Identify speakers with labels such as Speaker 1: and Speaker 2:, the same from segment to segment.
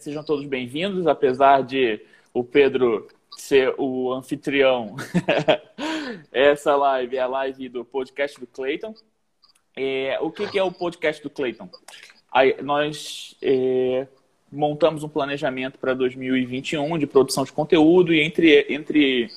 Speaker 1: sejam todos bem-vindos, apesar de o Pedro ser o anfitrião. Essa live é a live do podcast do Clayton. É, o que, que, é o podcast do Clayton? Aí, nós é, montamos um planejamento para 2021 de produção de conteúdo e entre, entre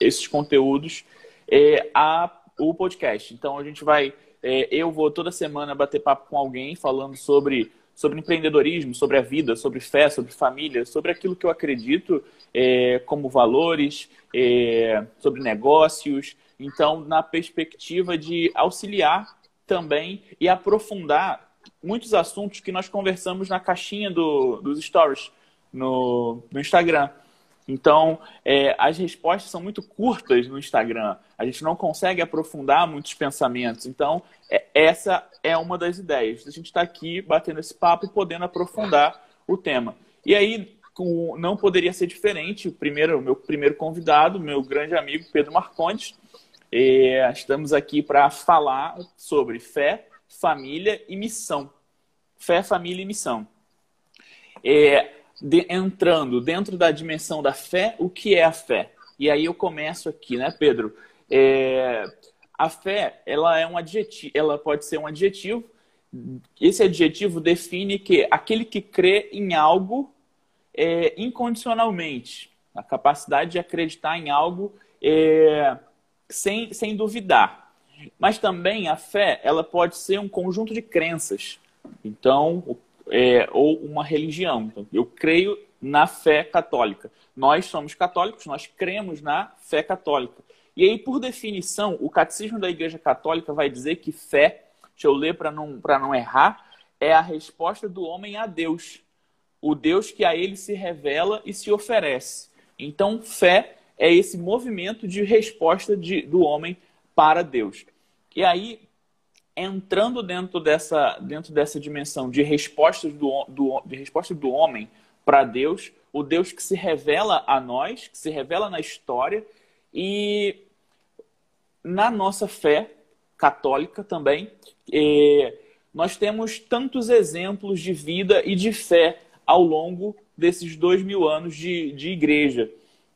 Speaker 1: esses conteúdos é, a, o podcast. Então a gente vai, é, eu vou toda semana bater papo com alguém falando sobre sobre empreendedorismo, sobre a vida, sobre fé, sobre família, sobre aquilo que eu acredito é, como valores, é, sobre negócios. Então, na perspectiva de auxiliar também e aprofundar muitos assuntos que nós conversamos na caixinha do, dos stories no, no Instagram. Então, é, as respostas são muito curtas no Instagram. A gente não consegue aprofundar muitos pensamentos. Então, é, essa é uma das ideias. A gente está aqui batendo esse papo e podendo aprofundar o tema. E aí, com, não poderia ser diferente. O primeiro, meu primeiro convidado, meu grande amigo Pedro Marcondes. É, estamos aqui para falar sobre fé, família e missão. Fé, família e missão. É, de, entrando dentro da dimensão da fé, o que é a fé? E aí eu começo aqui, né, Pedro? É, a fé, ela é um adjetivo, ela pode ser um adjetivo. Esse adjetivo define que aquele que crê em algo é, incondicionalmente, a capacidade de acreditar em algo é, sem, sem duvidar. Mas também a fé, ela pode ser um conjunto de crenças. Então, é, ou uma religião. Então, eu creio na fé católica. Nós somos católicos, nós cremos na fé católica. E aí, por definição, o catecismo da Igreja Católica vai dizer que fé, deixa eu ler para não, não errar, é a resposta do homem a Deus. O Deus que a ele se revela e se oferece. Então, fé é esse movimento de resposta de, do homem para Deus. E aí, entrando dentro dessa, dentro dessa dimensão de respostas do, do, de resposta do homem para Deus, o Deus que se revela a nós, que se revela na história e na nossa fé católica também, é, nós temos tantos exemplos de vida e de fé ao longo desses dois mil anos de, de igreja.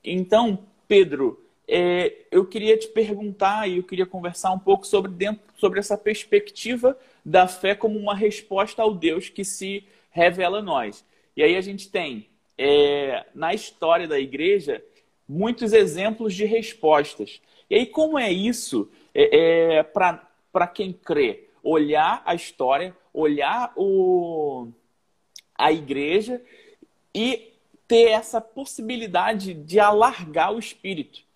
Speaker 1: Então, Pedro, é, eu queria te perguntar e eu queria conversar um pouco sobre, dentro, sobre essa perspectiva da fé como uma resposta ao Deus que se revela a nós. E aí a gente tem, é, na história da igreja, muitos exemplos de respostas. E aí, como é isso é, é para quem crê? Olhar a história, olhar o, a igreja e ter essa possibilidade de alargar o espírito.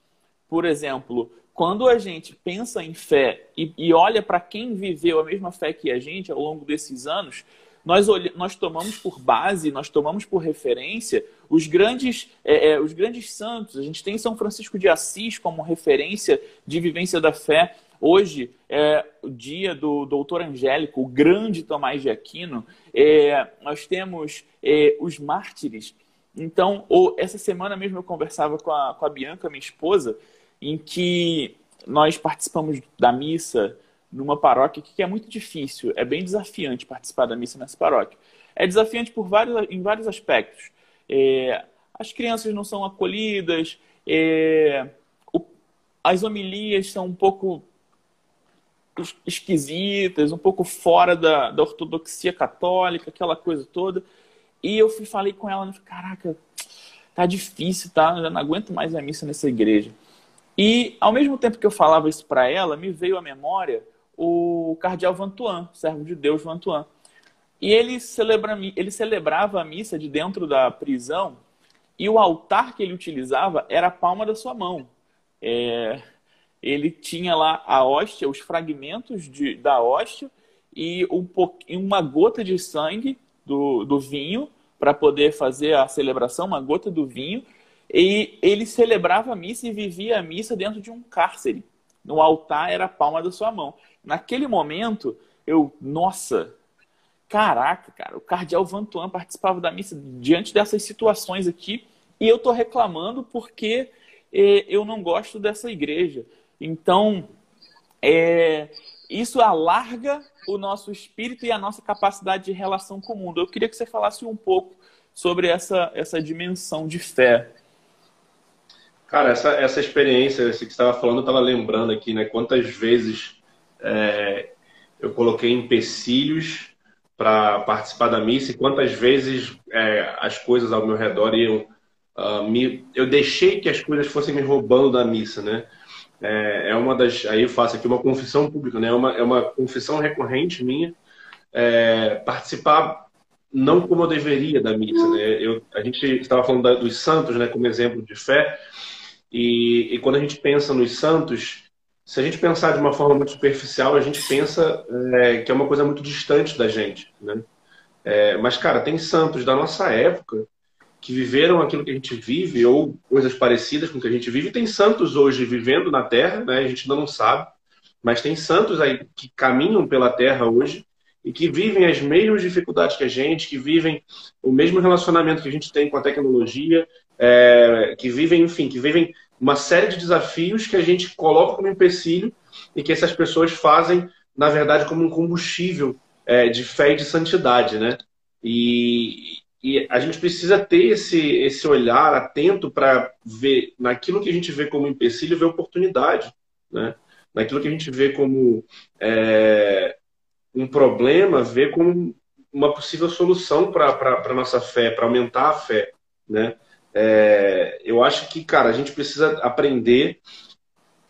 Speaker 1: Por exemplo, quando a gente pensa em fé e, e olha para quem viveu a mesma fé que a gente ao longo desses anos, nós, nós tomamos por base, nós tomamos por referência os grandes, é, é, os grandes santos. A gente tem São Francisco de Assis como referência de vivência da fé. Hoje é o dia do doutor Angélico, o grande Tomás de Aquino. É, nós temos é, os mártires. Então, ou, essa semana mesmo eu conversava com a, com a Bianca, minha esposa, em que nós participamos da missa numa paróquia que é muito difícil, é bem desafiante participar da missa nessa paróquia. É desafiante por vários, em vários aspectos. É, as crianças não são acolhidas, é, o, as homilias são um pouco esquisitas, um pouco fora da, da ortodoxia católica, aquela coisa toda. E eu fui, falei com ela, falei, caraca, tá difícil, tá? Eu não aguento mais a missa nessa igreja. E, ao mesmo tempo que eu falava isso para ela, me veio à memória o cardeal Vantuan, servo de Deus Vantuan. E ele, celebra, ele celebrava a missa de dentro da prisão e o altar que ele utilizava era a palma da sua mão. É, ele tinha lá a hóstia, os fragmentos de, da hóstia e um, uma gota de sangue do, do vinho para poder fazer a celebração, uma gota do vinho e ele celebrava a missa e vivia a missa dentro de um cárcere. No altar era a palma da sua mão. Naquele momento, eu, nossa, caraca, cara, o cardeal Vantuan participava da missa diante dessas situações aqui e eu tô reclamando porque eh, eu não gosto dessa igreja. Então, é, isso alarga o nosso espírito e a nossa capacidade de relação com o mundo. Eu queria que você falasse um pouco sobre essa, essa dimensão de fé.
Speaker 2: Cara, essa, essa experiência, esse que você estava falando, eu estava lembrando aqui, né? Quantas vezes é, eu coloquei empecilhos para participar da missa e quantas vezes é, as coisas ao meu redor iam. Uh, me, eu deixei que as coisas fossem me roubando da missa, né? É, é, uma das. Aí eu faço aqui uma confissão pública, né? É uma, é uma confissão recorrente minha. É, participar não como eu deveria da missa, né? Eu, a gente estava falando da, dos santos, né? Como exemplo de fé. E, e, quando a gente pensa nos santos, se a gente pensar de uma forma muito superficial, a gente pensa é, que é uma coisa muito distante da gente, né? É, mas, cara, tem santos da nossa época que viveram aquilo que a gente vive ou coisas parecidas com o que a gente vive. Tem santos hoje vivendo na Terra, né? A gente ainda não sabe, mas tem santos aí que caminham pela Terra hoje e que vivem as mesmas dificuldades que a gente, que vivem o mesmo relacionamento que a gente tem com a tecnologia, é, que vivem, enfim, que vivem uma série de desafios que a gente coloca como empecilho e que essas pessoas fazem, na verdade, como um combustível é, de fé e de santidade, né? E, e a gente precisa ter esse, esse olhar atento para ver naquilo que a gente vê como empecilho, ver oportunidade, né? Naquilo que a gente vê como é, um problema, ver como uma possível solução para a nossa fé, para aumentar a fé, né? É, eu acho que, cara, a gente precisa aprender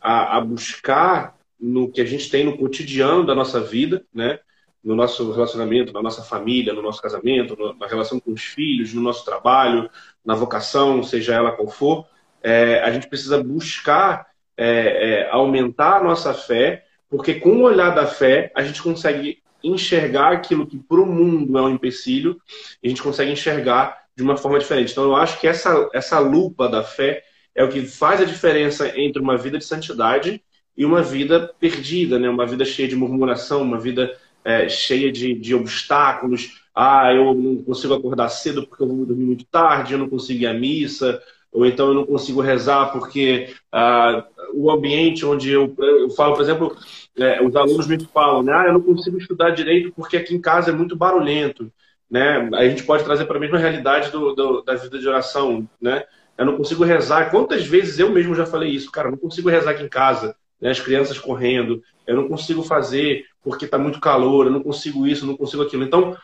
Speaker 2: a, a, buscar no que a gente tem no cotidiano da nossa vida, né? No nosso relacionamento, na nossa família, no nosso casamento, no, na relação com os filhos, no nosso trabalho, na vocação, seja ela qual for. É, a gente precisa buscar é, é aumentar a nossa fé, porque com o olhar da fé a gente consegue enxergar aquilo que para o mundo é um empecilho, a gente consegue enxergar de uma forma diferente. Então, eu acho que essa, essa lupa da fé é o que faz a diferença entre uma vida de santidade e uma vida perdida, né? uma vida cheia de murmuração, uma vida é, cheia de, de obstáculos. Ah, eu não consigo acordar cedo porque eu vou dormir muito tarde, eu não consigo ir à missa, ou então eu não consigo rezar porque ah, o ambiente onde eu, eu falo, por exemplo, é, os alunos me falam, né? ah, eu não consigo estudar direito porque aqui em casa é muito barulhento né? A gente pode trazer para a mesma realidade do, do, da vida de oração, né? Eu não consigo rezar. Quantas vezes eu mesmo já falei isso, cara? Não consigo rezar aqui em casa, né? As crianças correndo, eu não consigo fazer porque está muito calor, eu não consigo isso, eu não consigo aquilo. Então,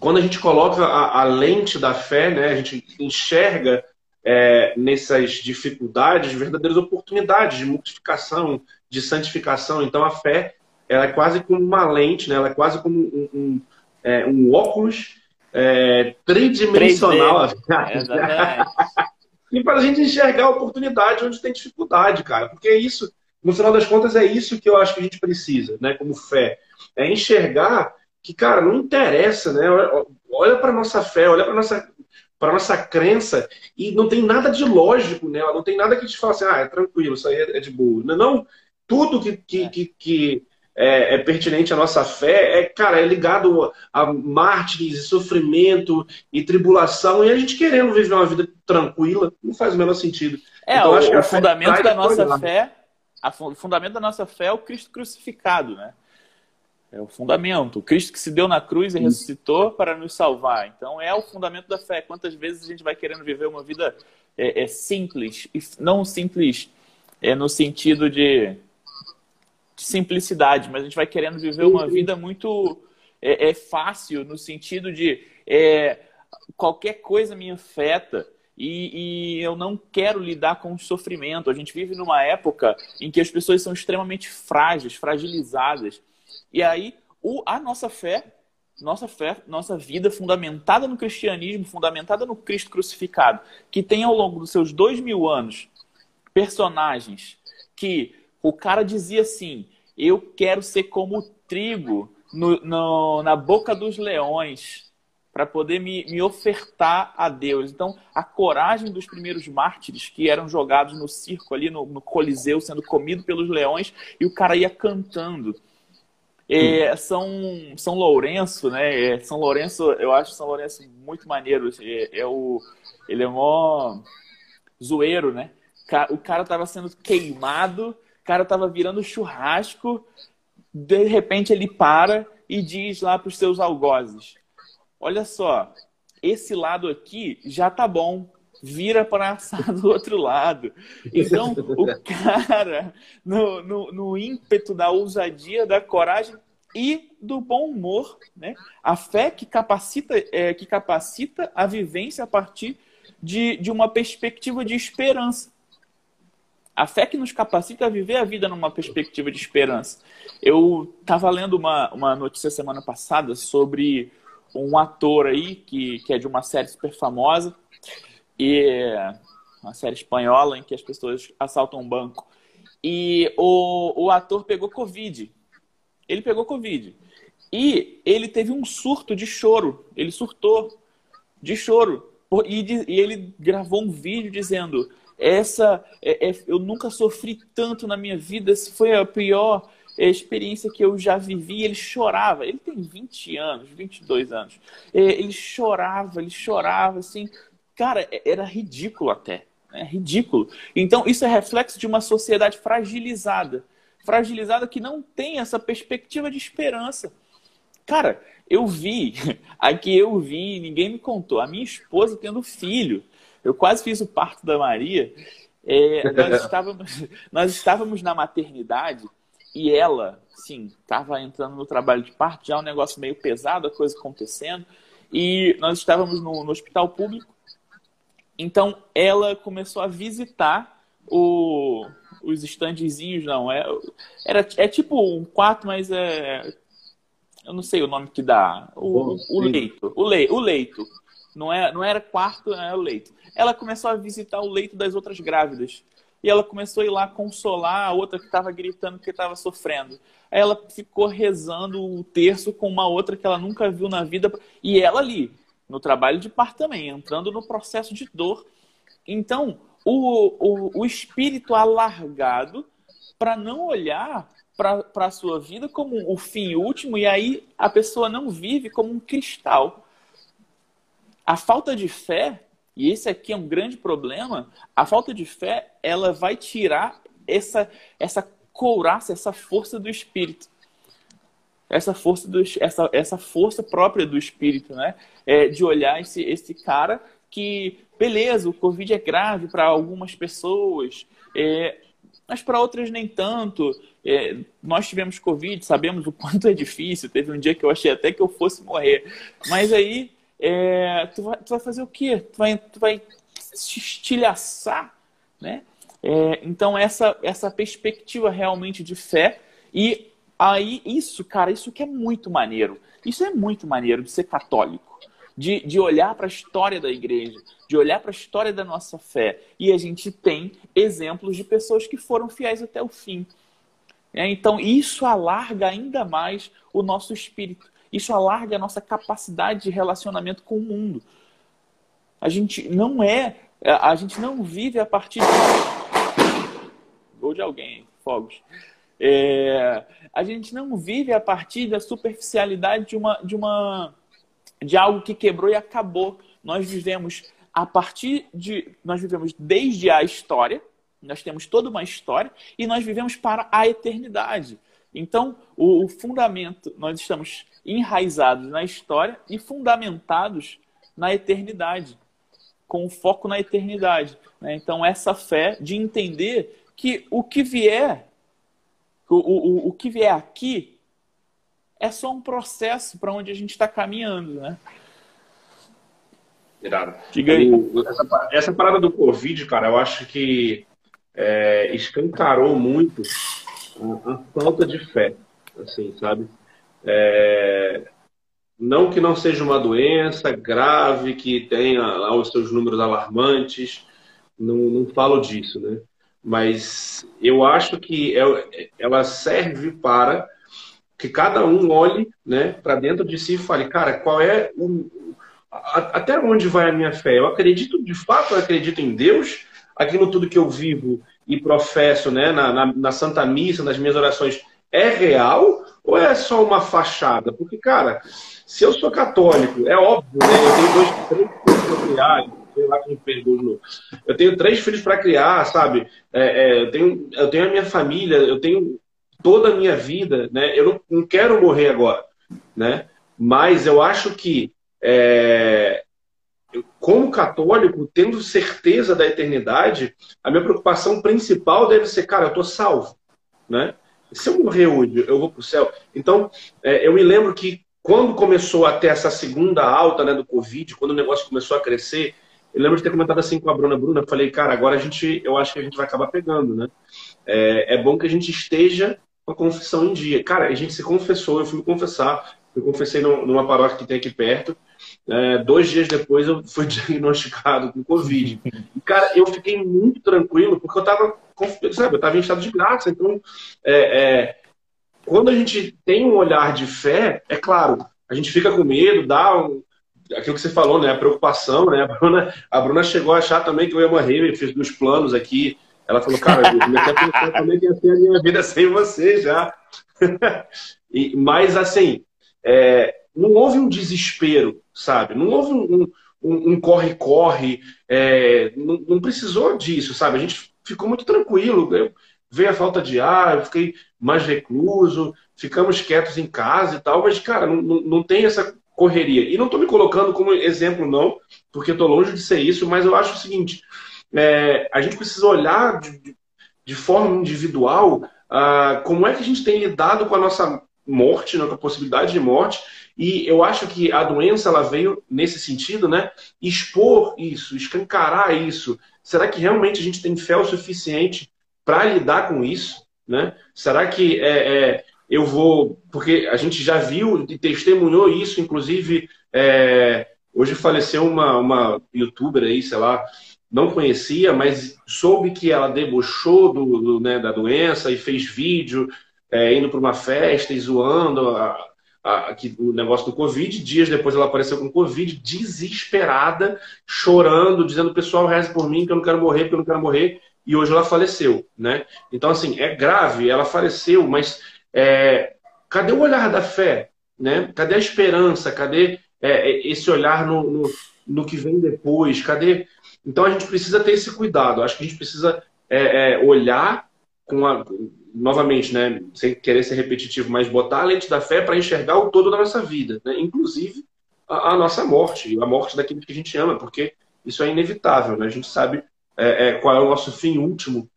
Speaker 2: quando a gente coloca a, a lente da fé, né? A gente enxerga é, nessas dificuldades verdadeiras oportunidades de multiplicação, de santificação. Então, a fé ela é quase como uma lente, né? Ela é quase como um, um é, um óculos é, tridimensional. e para a gente enxergar a oportunidade onde tem dificuldade, cara. Porque é isso, no final das contas, é isso que eu acho que a gente precisa, né? Como fé. É enxergar que, cara, não interessa, né? Olha para nossa fé, olha para nossa para nossa crença e não tem nada de lógico nela, não tem nada que te fala assim, ah, é tranquilo, isso aí é, de boa. Não, não tudo que, que, que, que é, é, pertinente à nossa fé, é, cara, é ligado a mártires, sofrimento e tribulação, e a gente querendo viver uma vida tranquila, não faz o menor sentido.
Speaker 1: É, então, o, acho que o fundamento da nossa fé, a, o fundamento da nossa fé é o Cristo crucificado, né? É o fundamento. O Cristo que se deu na cruz e ressuscitou para nos salvar. Então é o fundamento da fé. Quantas vezes a gente vai querendo viver uma vida é, é simples, não simples é, no sentido de de simplicidade, mas a gente vai querendo viver uma vida muito é, é fácil no sentido de é, qualquer coisa me afeta e, e, eu não quero lidar com o sofrimento. A gente vive numa época em que as pessoas são extremamente frágeis, fragilizadas. E aí o, a nossa fé, nossa fé, nossa vida fundamentada no cristianismo, fundamentada no Cristo crucificado, que tem ao longo dos seus dois mil anos personagens que o cara dizia assim: Eu quero ser como trigo no, no, na boca dos leões para poder me, me ofertar a Deus. Então, a coragem dos primeiros mártires que eram jogados no circo ali no, no Coliseu, sendo comido pelos leões, e o cara ia cantando. É, São, São Lourenço, né? É, São Lourenço, eu acho São Lourenço muito maneiro. É, é o, ele é mó zoeiro, né? O cara estava sendo queimado cara tava virando churrasco, de repente ele para e diz lá para os seus algozes: Olha só, esse lado aqui já tá bom, vira para assar do outro lado. Então, o cara, no, no, no, ímpeto da ousadia, da coragem e do bom humor, né? a fé que capacita, é, que capacita a vivência a partir de, de uma perspectiva de esperança. A fé que nos capacita a viver a vida numa perspectiva de esperança. Eu estava lendo uma, uma notícia semana passada sobre um ator aí que, que é de uma série super famosa e uma série espanhola em que as pessoas assaltam um banco. E o, o ator pegou Covid. Ele pegou Covid. E ele teve um surto de choro. Ele surtou de choro. E, e ele gravou um vídeo dizendo: Essa, é, é, eu nunca sofri tanto na minha vida. Essa foi a pior experiência que eu já vivi. Ele chorava. Ele tem 20 anos, 22 anos. É, ele chorava, ele chorava assim. Cara, é, era ridículo até. É ridículo. Então, isso é reflexo de uma sociedade fragilizada. Fragilizada que não tem essa perspectiva de esperança. Cara, eu vi, aqui eu vi, ninguém me contou, a minha esposa tendo filho. Eu quase fiz o parto da Maria. É, nós, estávamos, nós estávamos na maternidade e ela, sim, estava entrando no trabalho de parto, já um negócio meio pesado, a coisa acontecendo. E nós estávamos no, no hospital público então ela começou a visitar o, os estandezinhos, não. É, era, é tipo um quarto, mas é. Eu não sei o nome que dá. O, Bom, o leito. O, le, o leito. Não, é, não era quarto, era o leito. Ela começou a visitar o leito das outras grávidas. E ela começou a ir lá consolar a outra que estava gritando que estava sofrendo. Aí ela ficou rezando o terço com uma outra que ela nunca viu na vida. E ela ali, no trabalho de parto também, entrando no processo de dor. Então, o, o, o espírito alargado para não olhar para a sua vida como o fim último, e aí a pessoa não vive como um cristal. A falta de fé, e esse aqui é um grande problema, a falta de fé, ela vai tirar essa, essa couraça, essa força do espírito essa força do, essa, essa força própria do espírito, né? É, de olhar esse, esse cara que, beleza, o Covid é grave para algumas pessoas, é, mas para outras nem tanto. É, nós tivemos Covid, sabemos o quanto é difícil. Teve um dia que eu achei até que eu fosse morrer. Mas aí, é, tu, vai, tu vai fazer o quê? Tu vai, tu vai estilhaçar, né? É, então, essa, essa perspectiva realmente de fé e Aí, isso, cara, isso que é muito maneiro. Isso é muito maneiro de ser católico. De, de olhar para a história da igreja, de olhar para a história da nossa fé. E a gente tem exemplos de pessoas que foram fiéis até o fim. É, então, isso alarga ainda mais o nosso espírito. Isso alarga a nossa capacidade de relacionamento com o mundo. A gente não é, a gente não vive a partir de. Ou de alguém, fogos. É, a gente não vive a partir da superficialidade de, uma, de, uma, de algo que quebrou e acabou. Nós vivemos a partir de. Nós vivemos desde a história, nós temos toda uma história, e nós vivemos para a eternidade. Então, o, o fundamento, nós estamos enraizados na história e fundamentados na eternidade, com foco na eternidade. Né? Então, essa fé de entender que o que vier o, o, o que vier aqui é só um processo para onde a gente está caminhando, né?
Speaker 2: Irado. Diga aí. Essa, essa, parada do Covid, cara, eu acho que é, escancarou muito a, falta de fé, assim, sabe? É, não que não seja uma doença grave, que tenha lá os seus números alarmantes, não, não falo disso, né? mas eu acho que é, ela serve para que cada um olhe né, para dentro de si e fale, cara, qual é o, até onde vai a minha fé? Eu acredito, de fato, eu acredito em Deus, aquilo tudo que eu vivo e professo né, na, na, na Santa Missa, nas minhas orações, é real ou é só uma fachada? Porque, cara, se eu sou católico, é óbvio, né? Eu tenho dois, três familiares, sei lá quem fez. Eu tenho três filhos para criar, sabe? É, é, eu, tenho, eu tenho a minha família, eu tenho toda a minha vida, né? Eu não, não quero morrer agora, né? Mas eu acho que é, como católico, tendo certeza da eternidade, a minha preocupação principal deve ser, cara, eu estou salvo, né? Se eu morrer hoje, eu vou para o céu. Então, é, eu me lembro que quando começou a ter essa segunda alta né, do Covid, quando o negócio começou a crescer, eu lembro de ter comentado assim com a Bruna Bruna, falei, cara, agora a gente, eu acho que a gente vai acabar pegando, né? É, é bom que a gente esteja com a confissão em dia. Cara, a gente se confessou, eu fui me confessar, eu confessei numa paróquia que tem aqui perto. É, dois dias depois eu fui diagnosticado com Covid. E, cara, eu fiquei muito tranquilo, porque eu estava sabe, eu estava em estado de graça. Então, é, é, quando a gente tem um olhar de fé, é claro, a gente fica com medo, dá um, aquilo que você falou, né? A preocupação, né? A Bruna, a Bruna chegou a achar também que eu ia morrer, fez meus planos aqui. Ela falou, cara, eu comecei a pensar também que ia ser a minha vida sem você já. e, mas, assim, é, não houve um desespero, sabe? Não houve um corre-corre, um, um é, não, não, precisou disso, sabe? A gente ficou muito tranquilo. Eu, veio a falta de ar, eu fiquei mais recluso, ficamos quietos em casa e tal, mas, cara, não, não, não tem essa correria. E não estou me colocando como exemplo, não, porque estou longe de ser isso, mas eu acho o seguinte: é, a gente precisa olhar de, de forma individual ah, como é que a gente tem lidado com a nossa morte, né, com a possibilidade de morte. E eu acho que a doença ela veio nesse sentido, né? Expor isso, escancarar isso. Será que realmente a gente tem fé o suficiente para lidar com isso? Né? Será que é, é, eu vou. Porque a gente já viu e testemunhou isso, inclusive. É, hoje faleceu uma, uma youtuber aí, sei lá, não conhecia, mas soube que ela debochou do, do né, da doença e fez vídeo é, indo para uma festa e zoando a, a, a, o negócio do Covid. Dias depois ela apareceu com Covid, desesperada, chorando, dizendo: pessoal, reze por mim, que eu não quero morrer, que eu não quero morrer. E hoje ela faleceu, né? Então, assim, é grave, ela faleceu, mas é, cadê o olhar da fé? Né? Cadê a esperança? Cadê é, esse olhar no, no, no, que vem depois? Cadê? Então a gente precisa ter esse cuidado. Acho que a gente precisa é, é olhar com a, novamente, né, sem querer ser repetitivo, mas botar a lente da fé para enxergar o todo da nossa vida, né? inclusive a, a, nossa morte, a morte daquilo que a gente ama, porque isso é inevitável, né? a gente sabe é, é, qual é o nosso fim último.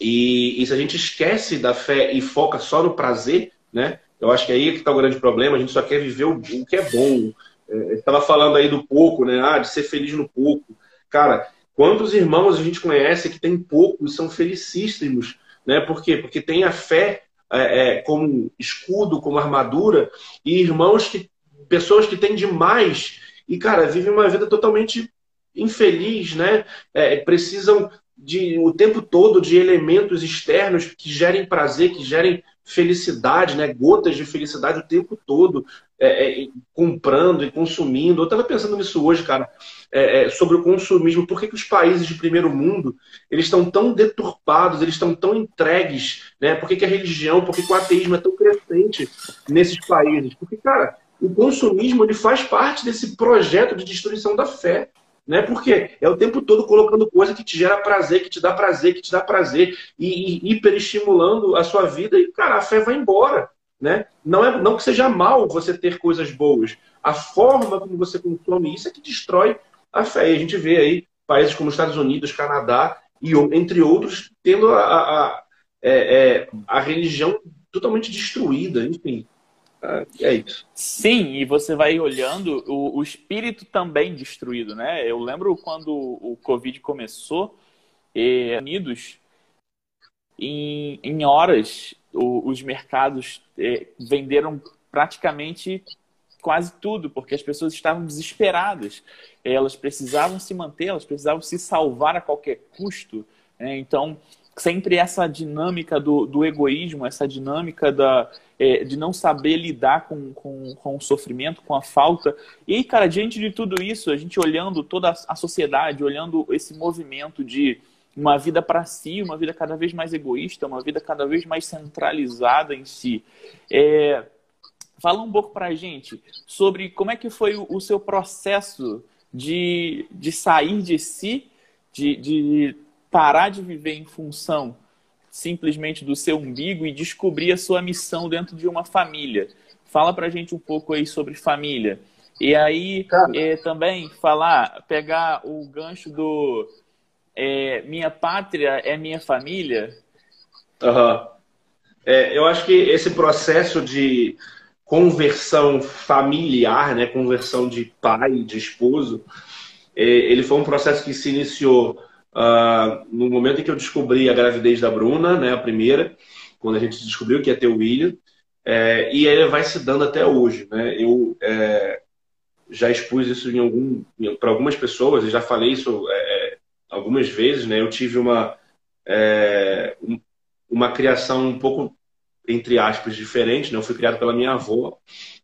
Speaker 2: E, e, se a gente esquece da fé e foca só no prazer, né? Eu acho que é aí que está o grande problema. A gente só quer viver o, o que é bom. É, estava falando aí do pouco, né? Ah, de ser feliz no pouco. Cara, quantos irmãos a gente conhece que tem pouco e são felicíssimos né? Por quê? Porque tem a fé é, é, como escudo, como armadura, e irmãos que. pessoas que têm demais e, cara, vivem uma vida totalmente infeliz, né? É, precisam de o tempo todo de elementos externos que gerem prazer, que gerem felicidade, né? Gotas de felicidade o tempo todo, é, é, comprando e consumindo. Eu estava pensando nisso hoje, cara, é, é, sobre o consumismo. Por que, que os países de primeiro mundo eles estão tão deturpados, eles estão tão entregues, né? Por que, que a religião, por que, que o ateísmo é tão crescente nesses países? Porque, cara, o consumismo ele faz parte desse projeto de destruição da fé. Né? Porque é o tempo todo colocando coisa que te gera prazer, que te dá prazer, que te dá prazer, e, e hiperestimulando a sua vida, e, cara, a fé vai embora. Né? Não, é, não que seja mal você ter coisas boas. A forma como você consome isso é que destrói a fé. E a gente vê aí países como Estados Unidos, Canadá, e entre outros, tendo a, a, a, é, é, a religião totalmente destruída, enfim. Ah, é isso.
Speaker 1: Sim, e você vai olhando o, o, espírito também destruído, né? Eu lembro quando o Covid começou, e Unidos, em, em horas, o, os mercados eh, venderam praticamente quase tudo, porque as pessoas estavam desesperadas. Elas precisavam se manter, elas precisavam se salvar a qualquer custo. Né? Então, sempre essa dinâmica do, do egoísmo, essa dinâmica da, é, de não saber lidar com, com, com o sofrimento, com a falta. E aí, cara, diante de tudo isso, a gente olhando toda a sociedade, olhando esse movimento de uma vida para si, uma vida cada vez mais egoísta, uma vida cada vez mais centralizada em si. É, fala um pouco para a gente sobre como é que foi o, o seu processo de, de sair de si, de, de parar de viver em função simplesmente do seu umbigo e descobrir a sua missão dentro de uma família. Fala pra gente um pouco aí sobre família. E aí é, também falar, pegar o gancho do é, minha pátria é minha família.
Speaker 2: Uhum. É, eu acho que esse processo de conversão familiar, né, conversão de pai, de esposo, é, ele foi um processo que se iniciou uh, no momento em que eu descobri a gravidez da Bruna, né, a primeira, quando a gente descobriu que ia ter o William, é, e ele vai se dando até hoje. Né? Eu é, já expus isso em algum, para algumas pessoas, e já falei isso é, algumas vezes. Né? Eu tive uma, é, uma criação um pouco, entre aspas, diferente. Né? Eu fui criado pela minha avó.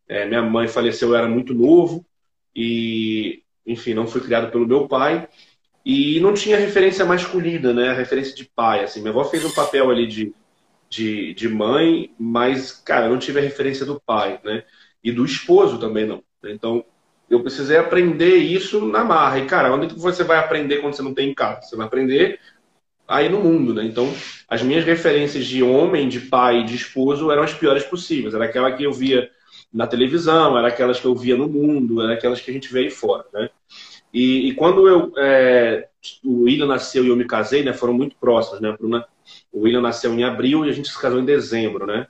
Speaker 2: É, minha mãe faleceu, eu era muito novo, e, enfim, não fui criado pelo meu pai. E não tinha referência masculina, né? referência de pai. Assim. Minha avó fez um papel ali de de, de mãe, mas, cara, não tive a referência do pai, né? E do esposo também não. Então, eu precisei aprender isso na marra. E, cara, onde que você vai aprender quando você não tem em casa? Você vai aprender aí no mundo, né? Então, as minhas referências de homem, de pai, de esposo eram as piores possíveis. Era aquela que eu via na televisão, era aquelas que eu via no mundo, era aquelas que a gente vê aí fora, né? E, e quando eu, é, o William nasceu e eu me casei, né? Foram muito próximos, né? Bruna o William nasceu em abril e a gente se casou em dezembro, né?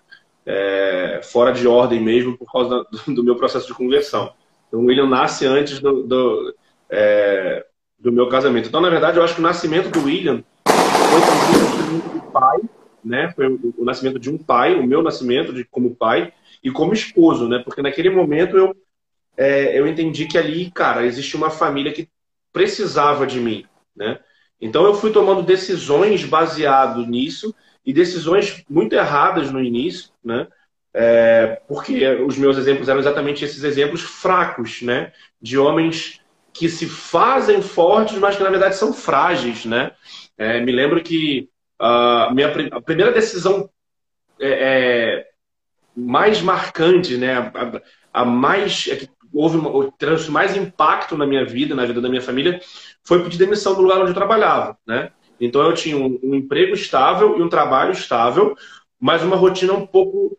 Speaker 2: É, fora de ordem mesmo por causa do, do, meu processo de conversão. Então, o William nasce antes do, do, é, do, meu casamento. Então, na verdade, eu acho que o nascimento do William foi do pai, né? Foi o, o, nascimento de um pai, o meu nascimento de, como pai e como esposo, né? Porque naquele momento eu, é, eu entendi que ali, cara, existe uma família que precisava de mim, né? Então eu fui tomando decisões baseado nisso e decisões muito erradas no início, né? É, porque os meus exemplos eram exatamente esses exemplos fracos, né? De homens que se fazem fortes, mas que na verdade são frágeis, né? É, me lembro que a minha a primeira decisão é, é, mais marcante, né? A, a mais é que houve uma, trouxe mais impacto na minha vida, na vida da minha família, foi pedir demissão do lugar onde eu trabalhava, né? Então eu tinha um, um emprego estável e um trabalho estável, mas uma rotina um pouco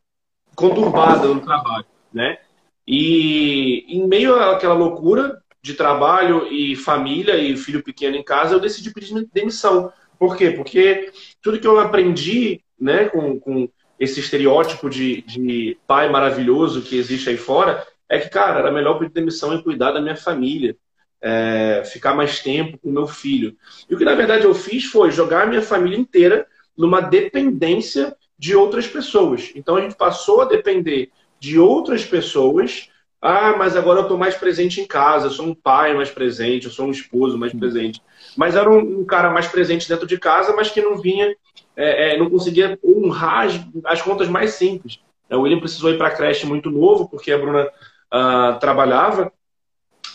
Speaker 2: conturbada no trabalho, né? E em meio àquela loucura de trabalho e família e filho pequeno em casa, eu decidi pedir demissão. Por quê? Porque tudo que eu aprendi, né, com, com esse estereótipo de, de pai maravilhoso que existe aí fora, é que, cara, era melhor pedir demissão e cuidar da minha família é, ficar mais tempo com meu filho. E o que na verdade eu fiz foi jogar a minha família inteira numa dependência de outras pessoas. Então a gente passou a depender de outras pessoas. Ah, mas agora eu estou mais presente em casa, eu sou um pai mais presente, eu sou um esposo mais presente. Mas era um, um cara mais presente dentro de casa, mas que não vinha, é, é, não conseguia honrar as, as, contas mais simples. O William precisou ir para a creche muito novo, porque a Bruna uh, trabalhava,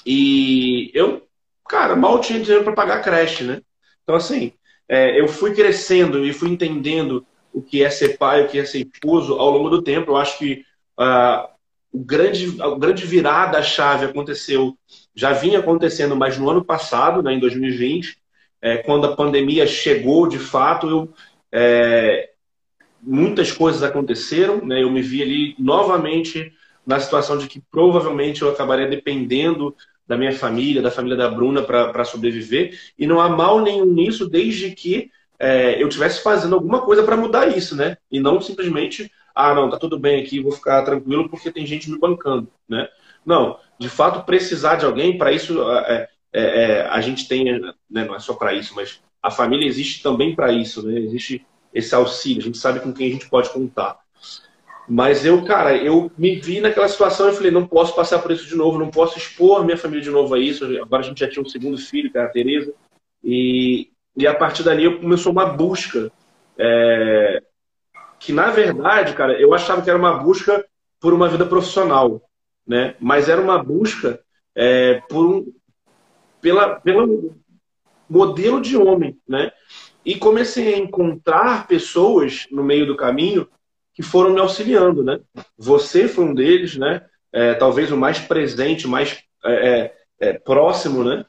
Speaker 2: e eu, cara, mal tinha dinheiro para pagar a creche, né? Então, assim, é, eu fui crescendo e fui entendendo o que é ser pai, o que é ser esposo ao longo do tempo. Eu acho que uh, o grande, a grande virada chave aconteceu, já vinha acontecendo, mas no ano passado, né, em 2020, é, quando a pandemia chegou de fato, eu, é, muitas coisas aconteceram, né, eu me vi ali novamente na situação de que provavelmente eu acabaria dependendo da minha família, da família da Bruna para sobreviver. E não há mal nenhum nisso, desde que é, eu estivesse fazendo alguma coisa para mudar isso, né? E não simplesmente, ah, não, tá tudo bem aqui, vou ficar tranquilo porque tem gente me bancando, né? Não, de fato, precisar de alguém, para isso é, é, é, a gente tem, né, não é só para isso, mas a família existe também para isso, né? Existe esse auxílio, a gente sabe com quem a gente pode contar. Mas eu, cara, eu me vi naquela situação e falei, não posso passar por isso de novo, não posso expor minha família de novo a isso. Agora a gente já tinha um segundo filho, era a Tereza. E, e a partir dali começou uma busca. É, que na verdade, cara, eu achava que era uma busca por uma vida profissional, né? Mas era uma busca é, por um, pela, pelo modelo de homem, né? E comecei a encontrar pessoas no meio do caminho que foram me auxiliando, né? Você foi um deles, né? É, talvez o mais presente, mais é, é, é próximo, né?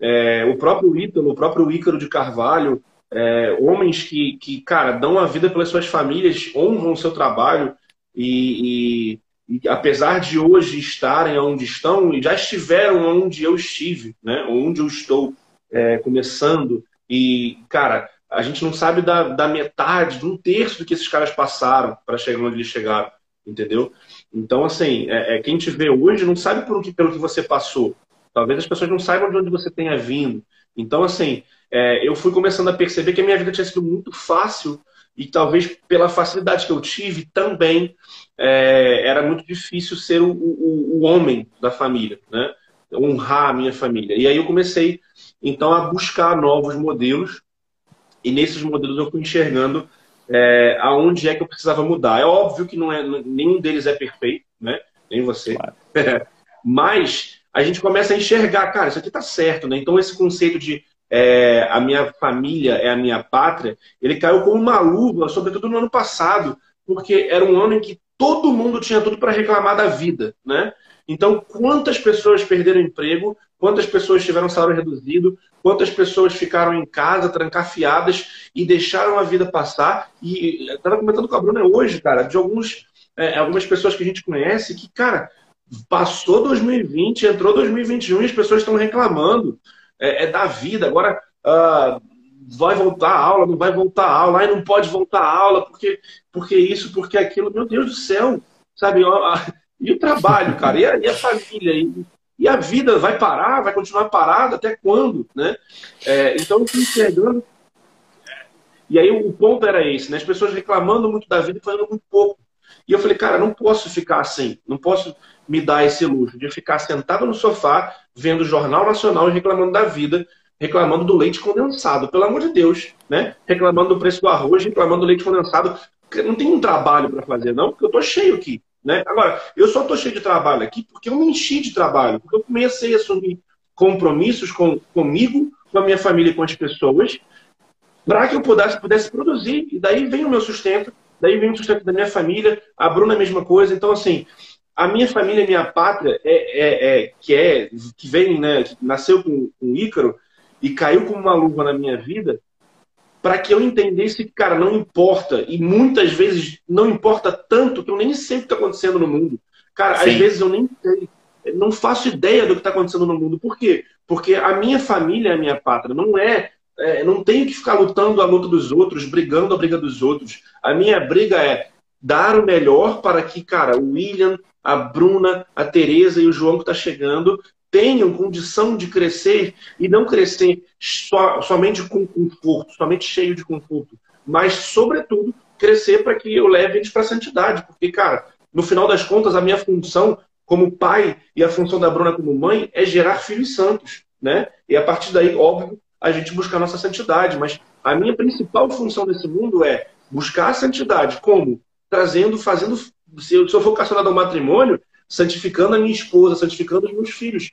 Speaker 2: É, o próprio Ítalo, o próprio Ícaro de Carvalho, é, homens que, que, cara, dão a vida pelas suas famílias, honram o seu trabalho e, e, e apesar de hoje estarem onde estão, já estiveram onde eu estive, né? onde eu estou começando. E, cara, a gente não sabe da, da metade, de um terço do que esses caras passaram para chegar onde eles chegaram, entendeu? Então, assim, é, é, quem te vê hoje não sabe por que, pelo que você passou. Talvez as pessoas não saibam de onde você tenha vindo. Então, assim, é, eu fui começando a perceber que a minha vida tinha sido muito fácil e talvez pela facilidade que eu tive também é, era muito difícil ser o, o, o, homem da família, né? honrar a minha família. E aí eu comecei então a buscar novos modelos e nesses modelos eu fui enxergando é, aonde é que eu precisava mudar. É óbvio que não é nenhum deles é perfeito, né? Nem você. Claro. Mas a gente começa a enxergar, cara, isso aqui tá certo, né? Então esse conceito de é, a minha família é a minha pátria, ele caiu como uma luva, sobretudo no ano passado, porque era um ano em que todo mundo tinha tudo para reclamar da vida, né? Então, quantas pessoas perderam emprego, quantas pessoas tiveram salário reduzido, quantas pessoas ficaram em casa, trancafiadas e deixaram a vida passar. E estava comentando com a Bruna hoje, cara, de alguns, é, algumas pessoas que a gente conhece que, cara, passou 2020, entrou 2021 e as pessoas estão reclamando é, é da vida. Agora, uh, vai voltar a aula, não vai voltar a aula, aí não pode voltar a aula, porque, porque isso, porque aquilo. Meu Deus do céu, sabe? E o trabalho, cara, e a, e a família, e, e, a vida vai parar, vai continuar parada até quando, né? É, então, eu enxergando. E aí o ponto era esse, né? As pessoas reclamando muito da vida e falando muito pouco. E eu falei, cara, não posso ficar assim, não posso me dar esse luxo de ficar sentado no sofá, vendo o Jornal Nacional e reclamando da vida, reclamando do leite condensado, pelo amor de Deus, né? Reclamando do preço do arroz, reclamando do leite condensado. Não tem um trabalho para fazer, não, porque eu tô cheio aqui, né? Agora, eu só tô cheio de trabalho aqui porque eu me enchi de trabalho, porque eu comecei a assumir compromissos com, comigo, com a minha família e com as pessoas, para que eu pudesse, pudesse produzir. E daí vem o meu sustento, daí vem o sustento da minha família, a Bruna a mesma coisa. Então, assim, a minha família, minha pátria, é, é, é, que é que vem, né, que nasceu com, com Ícaro e caiu como uma luva na minha vida, para que eu entendesse que, cara, não importa, e muitas vezes não importa tanto que eu nem sei o que está acontecendo no mundo. Cara, Sim. às vezes eu nem sei, não faço ideia do que está acontecendo no mundo. Por quê? Porque a minha família é a minha pátria, não é, é não tenho que ficar lutando a luta dos outros, brigando a briga dos outros. A minha briga é dar o melhor para que, cara, o William, a Bruna, a Tereza e o João que está chegando tenham condição de crescer e não crescer so, somente com conforto, somente cheio de conforto, mas, sobretudo, crescer para que eu leve eles para a santidade. Porque, cara, no final das contas, a minha função como pai e a função da Bruna como mãe é gerar filhos santos, né? E a partir daí, óbvio, a gente buscar a nossa santidade. Mas a minha principal função nesse mundo é buscar a santidade. Como? Trazendo, fazendo se eu, se eu for vocacionado ao matrimônio, santificando a minha esposa, santificando os meus filhos.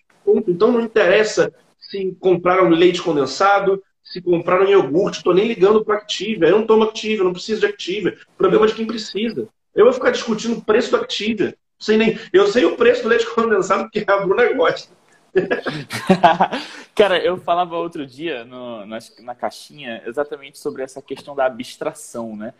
Speaker 2: Então não interessa se compraram leite condensado, se compraram iogurte, estou nem ligando para Activia. Eu não tomo Activia, não preciso de Activia. Problema de quem precisa. Eu vou ficar discutindo o preço do Activia. Sei nem, eu sei o preço do leite condensado porque a Bruna gosta.
Speaker 1: Cara, eu falava outro dia no, na, na caixinha exatamente sobre essa questão da abstração, né?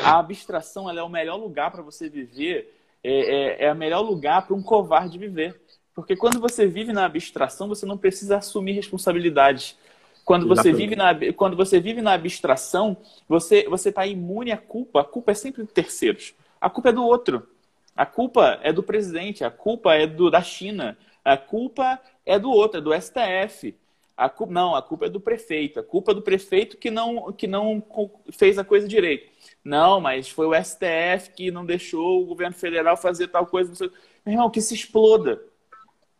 Speaker 1: A abstração é o melhor lugar para você viver, é, é, é o melhor lugar para um covarde viver. Porque quando você vive na abstração, você não precisa assumir responsabilidades. Quando você, vive na, quando você vive na abstração, você está imune à culpa. A culpa é sempre de terceiros. A culpa é do outro. A culpa é do presidente. A culpa é do, da China. A culpa é do outro, é do STF. A culpa, não, a culpa é do prefeito. A culpa é do prefeito que não, que não fez a coisa direito. Não, mas foi o STF que não deixou o governo federal fazer tal coisa. Meu irmão, que se exploda.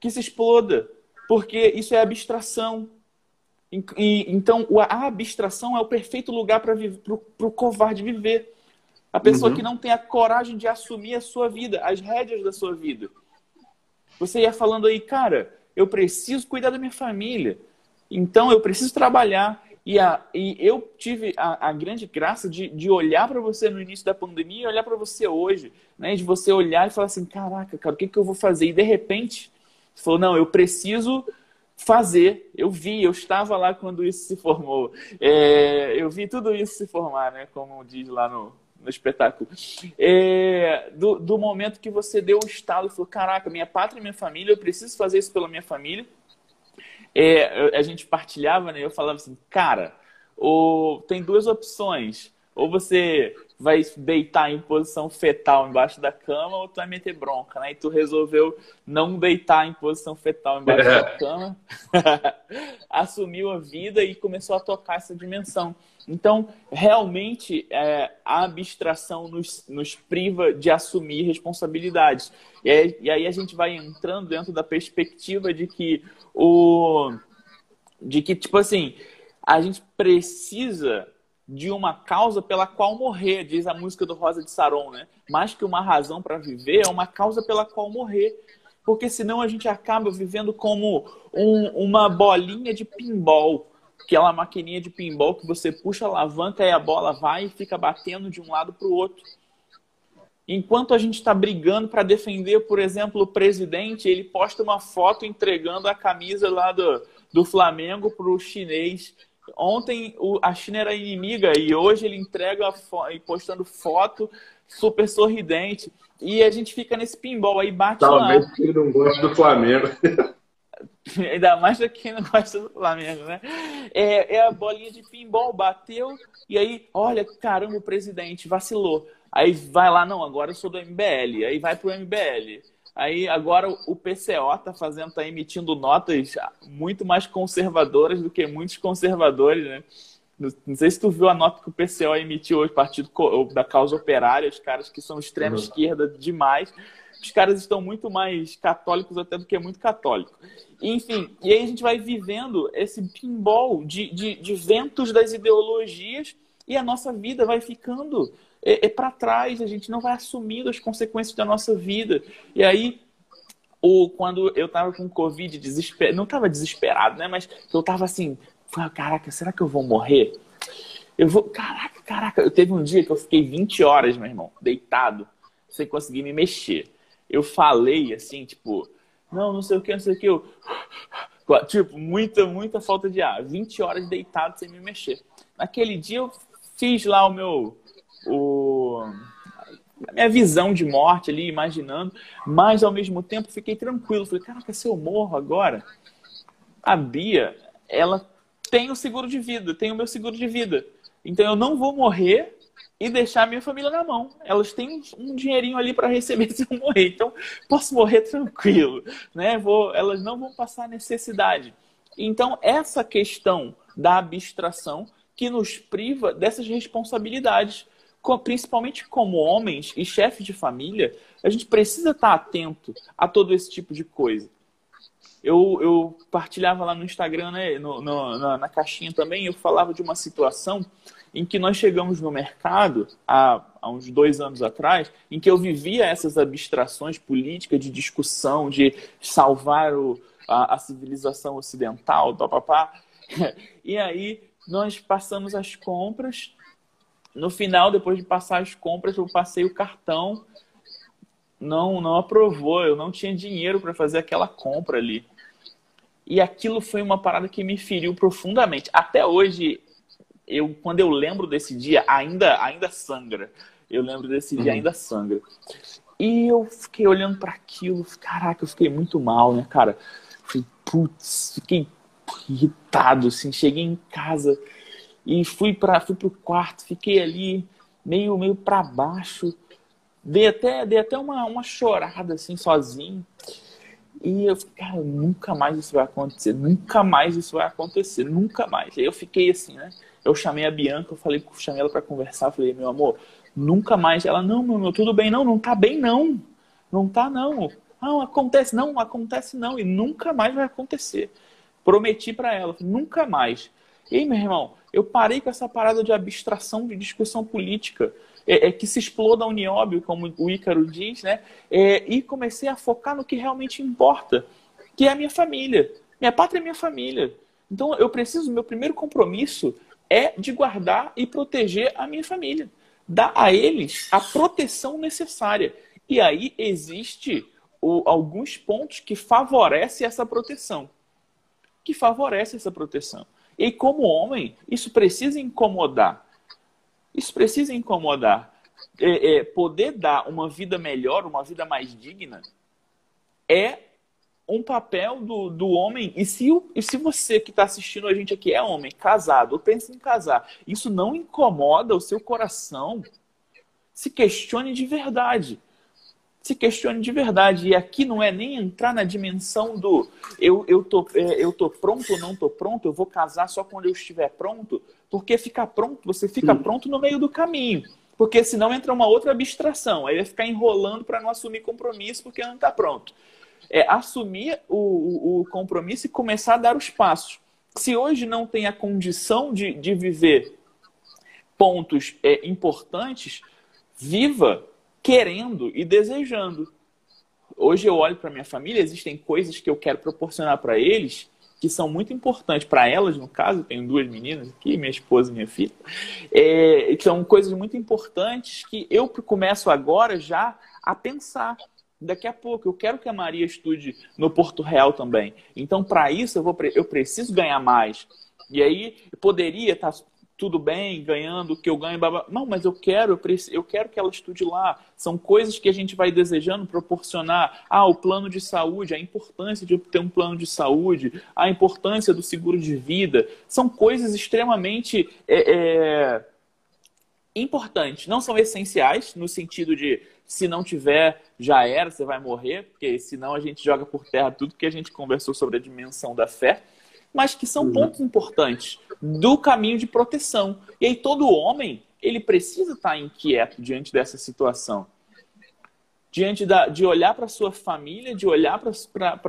Speaker 1: Que se exploda. Porque isso é abstração. E, então, a abstração é o perfeito lugar para o covarde viver. A pessoa uhum. que não tem a coragem de assumir a sua vida, as rédeas da sua vida. Você ia falando aí, cara, eu preciso cuidar da minha família. Então, eu preciso trabalhar. E, a, e eu tive a, a grande graça de, de olhar para você no início da pandemia e olhar para você hoje, né? De você olhar e falar assim, caraca, cara, o que, que eu vou fazer? E de repente, você falou, não, eu preciso fazer. Eu vi, eu estava lá quando isso se formou. É, eu vi tudo isso se formar, né? Como diz lá no, no espetáculo. É, do, do momento que você deu o estalo e falou: caraca, minha pátria, minha família, eu preciso fazer isso pela minha família. É, a gente partilhava, né? Eu falava assim, cara, ou, tem duas opções. Ou você vai deitar em posição fetal embaixo da cama ou tu vai meter bronca, né? E tu resolveu não deitar em posição fetal embaixo é. da cama, assumiu a vida e começou a tocar essa dimensão. Então, realmente, é, a abstração nos, nos, priva de assumir responsabilidades. E aí, e aí a gente vai entrando dentro da perspectiva de que o de que tipo assim a gente precisa de uma causa pela qual morrer, diz a música do Rosa de Saron, né? Mais que uma razão para viver, é uma causa pela qual morrer. Porque senão a gente acaba vivendo como um, uma bolinha de pinball, aquela maquininha de pinball que você puxa a alavanca e a bola vai e fica batendo de um lado para o outro. Enquanto a gente está brigando para defender, por exemplo, o presidente, ele posta uma foto entregando a camisa lá do, do Flamengo para o chinês Ontem o, a China era inimiga e hoje ele entrega e postando foto super sorridente. E a gente fica nesse pinball aí, bate
Speaker 2: Talvez lá. ele não gosta do Flamengo.
Speaker 1: Ainda mais do quem não gosta do Flamengo, né? É, é a bolinha de pinball, bateu, e aí, olha, caramba, o presidente vacilou. Aí vai lá, não, agora eu sou do MBL. Aí vai pro MBL. Aí agora o PCO está fazendo, está emitindo notas muito mais conservadoras do que muitos conservadores, né? Não sei se tu viu a nota que o PCO emitiu hoje, Partido da Causa Operária, os caras que são extrema uhum. esquerda demais. Os caras estão muito mais católicos até do que muito católico. Enfim, e aí a gente vai vivendo esse pinball de, de, de ventos das ideologias e a nossa vida vai ficando é, é para trás, a gente não vai assumindo as consequências da nossa vida. E aí, ou quando eu tava com Covid, desesper... não tava desesperado, né? Mas eu tava assim, caraca, será que eu vou morrer? Eu vou, caraca, caraca. Eu teve um dia que eu fiquei 20 horas, meu irmão, deitado, sem conseguir me mexer. Eu falei assim, tipo, não, não sei o que, não sei o que. Eu... Tipo, muita, muita falta de ar. 20 horas deitado sem me mexer. Naquele dia eu fiz lá o meu o, a minha visão de morte ali, imaginando, mas ao mesmo tempo fiquei tranquilo. Falei, caraca, se eu morro agora, a Bia, ela tem o seguro de vida, tem o meu seguro de vida. Então eu não vou morrer e deixar a minha família na mão. Elas têm um dinheirinho ali para receber se eu morrer. Então posso morrer tranquilo, né? Vou, elas não vão passar necessidade. Então essa questão da abstração que nos priva dessas responsabilidades principalmente como homens e chefes de família, a gente precisa estar atento a todo esse tipo de coisa. Eu, eu partilhava lá no Instagram, né, no, no, na, na, caixinha também, eu falava de uma situação em que nós chegamos no mercado, há, há uns dois anos atrás, em que eu vivia essas abstrações políticas de discussão, de salvar o, a, a civilização ocidental, papapá. E aí nós passamos as compras no final, depois de passar as compras, eu passei o cartão, não, não aprovou, eu não tinha dinheiro para fazer aquela compra ali. E aquilo foi uma parada que me feriu profundamente. Até hoje, eu quando eu lembro desse dia, ainda ainda sangra. Eu lembro desse uhum. dia, ainda sangra. E eu fiquei olhando para aquilo, caraca, eu fiquei muito mal, né, cara? Falei, putz, fiquei irritado, assim, cheguei em casa, e fui para fui pro quarto, fiquei ali meio meio para baixo, dei até dei até uma, uma chorada assim sozinho. E eu fiquei, cara, nunca mais isso vai acontecer, nunca mais isso vai acontecer, nunca mais. Aí eu fiquei assim, né? Eu chamei a Bianca, eu falei, chamei ela para conversar, falei, meu amor, nunca mais. Ela, não, meu, meu, tudo bem, não, não tá bem, não. Não tá, não. Não, acontece, não, acontece, não. E nunca mais vai acontecer. Prometi para ela, nunca mais. E aí, meu irmão, eu parei com essa parada de abstração de discussão política, é, é que se exploda a Unióbio, como o Ícaro diz, né? É, e comecei a focar no que realmente importa, que é a minha família. Minha pátria é minha família. Então, eu preciso, meu primeiro compromisso é de guardar e proteger a minha família. Dar a eles a proteção necessária. E aí existe o, alguns pontos que favorecem essa proteção. Que favorece essa proteção. E como homem, isso precisa incomodar. Isso precisa incomodar. é, é, poder dar uma vida melhor, uma vida mais digna, é um papel do, do homem. E se, e se você que está assistindo a gente aqui é homem, casado, ou pensa em casar, isso não incomoda o seu coração, se questione de verdade. Se questione de verdade. E aqui não é nem entrar na dimensão do eu, eu, tô, é, eu tô pronto ou não tô pronto, eu vou casar só quando eu estiver pronto, porque ficar pronto, você fica Sim. pronto no meio do caminho. Porque senão entra uma outra abstração. Aí vai ficar enrolando para não assumir compromisso porque não está pronto é assumir o, o, compromisso e começar a dar os passos. Se hoje não tem a condição de, de viver pontos é, importantes, viva querendo e desejando. Hoje eu olho para minha família, existem coisas que eu quero proporcionar para eles que são muito importantes para elas, no caso, tenho duas meninas aqui, minha esposa e minha filha, é, são coisas muito importantes que eu começo agora já a pensar daqui a pouco. Eu quero que a Maria estude no Porto Real também. Então, para isso, eu, vou, eu preciso ganhar mais. E aí, poderia estar tá tudo bem, ganhando o que eu ganho. Não, mas eu quero, eu, preciso, eu quero que ela estude lá. São coisas que a gente vai desejando proporcionar. Ah, o plano de saúde, a importância de ter um plano de saúde, a importância do seguro de vida. São coisas extremamente é, é, importantes. Não são essenciais no sentido de se não tiver, já era, você vai morrer, porque senão a gente joga por terra tudo que a gente conversou sobre a dimensão da fé, mas que são uhum. pontos importantes do caminho de proteção. E aí todo homem, ele precisa estar inquieto diante dessa situação. Diante da, de olhar para sua família, de olhar para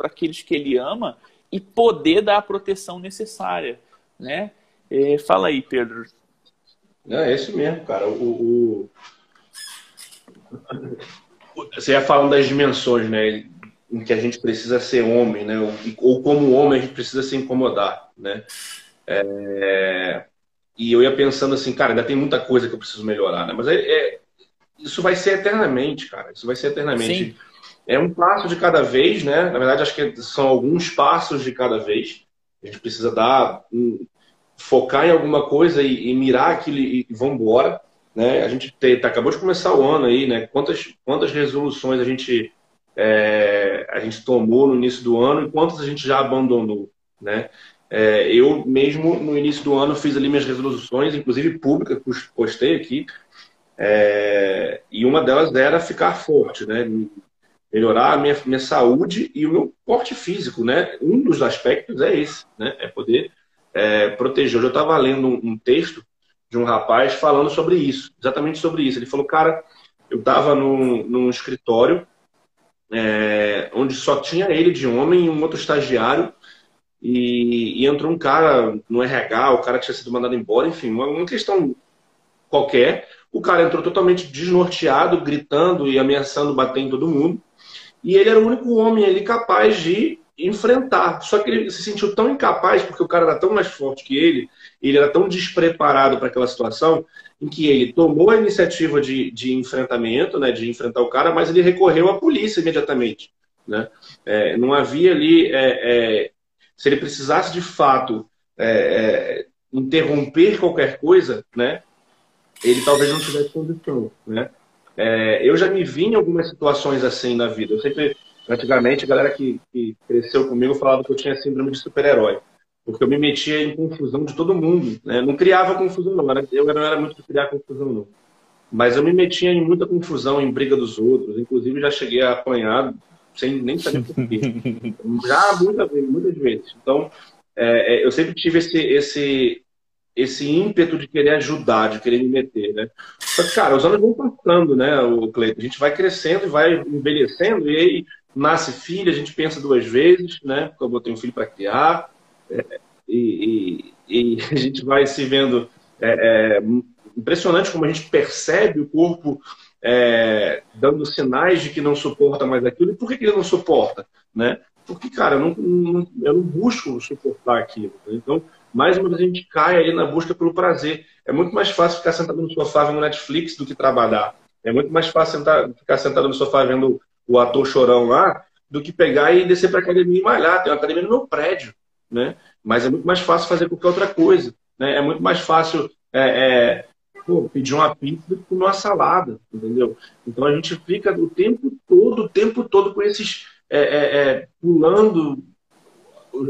Speaker 1: aqueles que ele ama e poder dar a proteção necessária. Né? É, fala aí, Pedro.
Speaker 2: É, é isso mesmo, cara. O, o, você ia falando das dimensões, né? Em que a gente precisa ser homem, né? Ou como homem a gente precisa se incomodar, né? É... E eu ia pensando assim, cara, ainda tem muita coisa que eu preciso melhorar, né? Mas é, é... isso vai ser eternamente, cara. Isso vai ser eternamente. Sim. É um passo de cada vez, né? Na verdade, acho que são alguns passos de cada vez. A gente precisa dar, um... focar em alguma coisa e, e mirar aquilo e, e vamos embora. Né? A gente te, tá, acabou de começar o ano aí, né? Quantas, quantas resoluções a gente, é, a gente tomou no início do ano e quantas a gente já abandonou, né? É, eu mesmo, no início do ano, fiz ali minhas resoluções, inclusive públicas, postei aqui, é, e uma delas era ficar forte, né? Melhorar a minha, minha saúde e o meu porte físico, né? Um dos aspectos é esse, né? É poder é, proteger. Hoje eu estava lendo um, um texto de um rapaz falando sobre isso, exatamente sobre isso. Ele falou, cara, eu estava num, num escritório é, onde só tinha ele de homem e um outro estagiário, e, e, entrou um cara no RH, o cara tinha sido mandado embora, enfim, uma, uma questão qualquer. O cara entrou totalmente desnorteado, gritando e ameaçando bater em todo mundo. E ele era o único homem ali capaz de enfrentar. Só que ele se sentiu tão incapaz, porque o cara era tão mais forte que ele, ele era tão despreparado para aquela situação, em que ele tomou a iniciativa de, de enfrentamento, né, de enfrentar o cara, mas ele recorreu à polícia imediatamente. Né? É, não havia ali. É, é, se ele precisasse de fato é, é, interromper qualquer coisa, né, ele talvez não tivesse condição. Né? É, eu já me vi em algumas situações assim na vida. Eu sempre Antigamente, a galera que, que cresceu comigo falava que eu tinha síndrome de super-herói. Porque eu me metia em confusão de todo mundo. Né? Não criava confusão, não. Eu não era muito de criar confusão, não. Mas eu me metia em muita confusão, em briga dos outros. Inclusive, já cheguei a apanhar sem nem saber por quê. já muitas vezes, muitas vezes. Então, é, é, eu sempre tive esse, esse, esse ímpeto de querer ajudar, de querer me meter, né? Só que, cara, os anos vão passando, né, o Cleiton? A gente vai crescendo e vai envelhecendo, e aí nasce filho, a gente pensa duas vezes, né? Porque eu botei um filho para criar, é, e, e, e, a gente vai se vendo. É, é, impressionante como a gente percebe o corpo é, dando sinais de que não suporta mais aquilo. E por que, que ele não suporta? Né? Porque, cara, eu não, eu não busco suportar aquilo. Né? Então, mais uma vez a gente cai na busca pelo prazer. É muito mais fácil ficar sentado no sofá vendo Netflix do que trabalhar. É muito mais fácil sentar, ficar sentado no sofá vendo o ator chorão lá, do que pegar e descer para academia e malhar. Tem uma academia no meu prédio, né? Mas é muito mais fácil fazer qualquer outra coisa. Né? É muito mais fácil é, é, pô, pedir uma pizza do que uma salada, entendeu? Então a gente fica o tempo todo, o tempo todo com esses é, é, é, pulando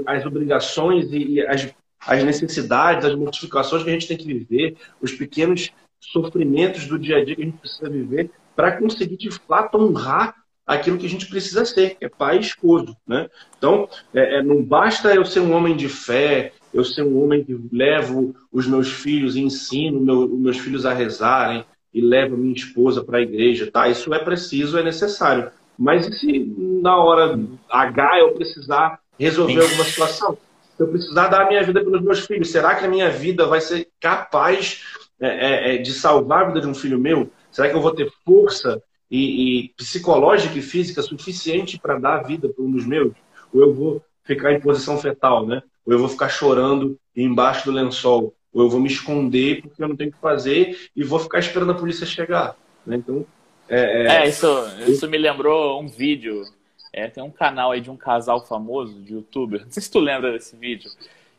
Speaker 2: as obrigações e, e as, as necessidades, as modificações que a gente tem que viver, os pequenos sofrimentos do dia a dia que a gente precisa viver para conseguir de fato honrar aquilo que a gente precisa ser, que é pai e esposo. Né? Então, é, é, não basta eu ser um homem de fé, eu ser um homem que levo os meus filhos e ensino meu, os meus filhos a rezarem e levo minha esposa para a igreja. Tá, isso é preciso, é necessário. Mas e se na hora H eu precisar resolver alguma situação? Se eu precisar dar a minha vida pelos meus filhos, será que a minha vida vai ser capaz é, é, é de salvar a vida de um filho meu? Será que eu vou ter força e, e psicológica e física suficiente para dar a vida para um dos meus? Ou eu vou ficar em posição fetal, né? Ou eu vou ficar chorando embaixo do lençol? Ou eu vou me esconder porque eu não tenho o que fazer e vou ficar esperando a polícia chegar? Né? Então,
Speaker 1: é, é... é, isso, isso me lembrou um vídeo. É, tem um canal aí de um casal famoso de youtuber. Não sei se tu lembra desse vídeo,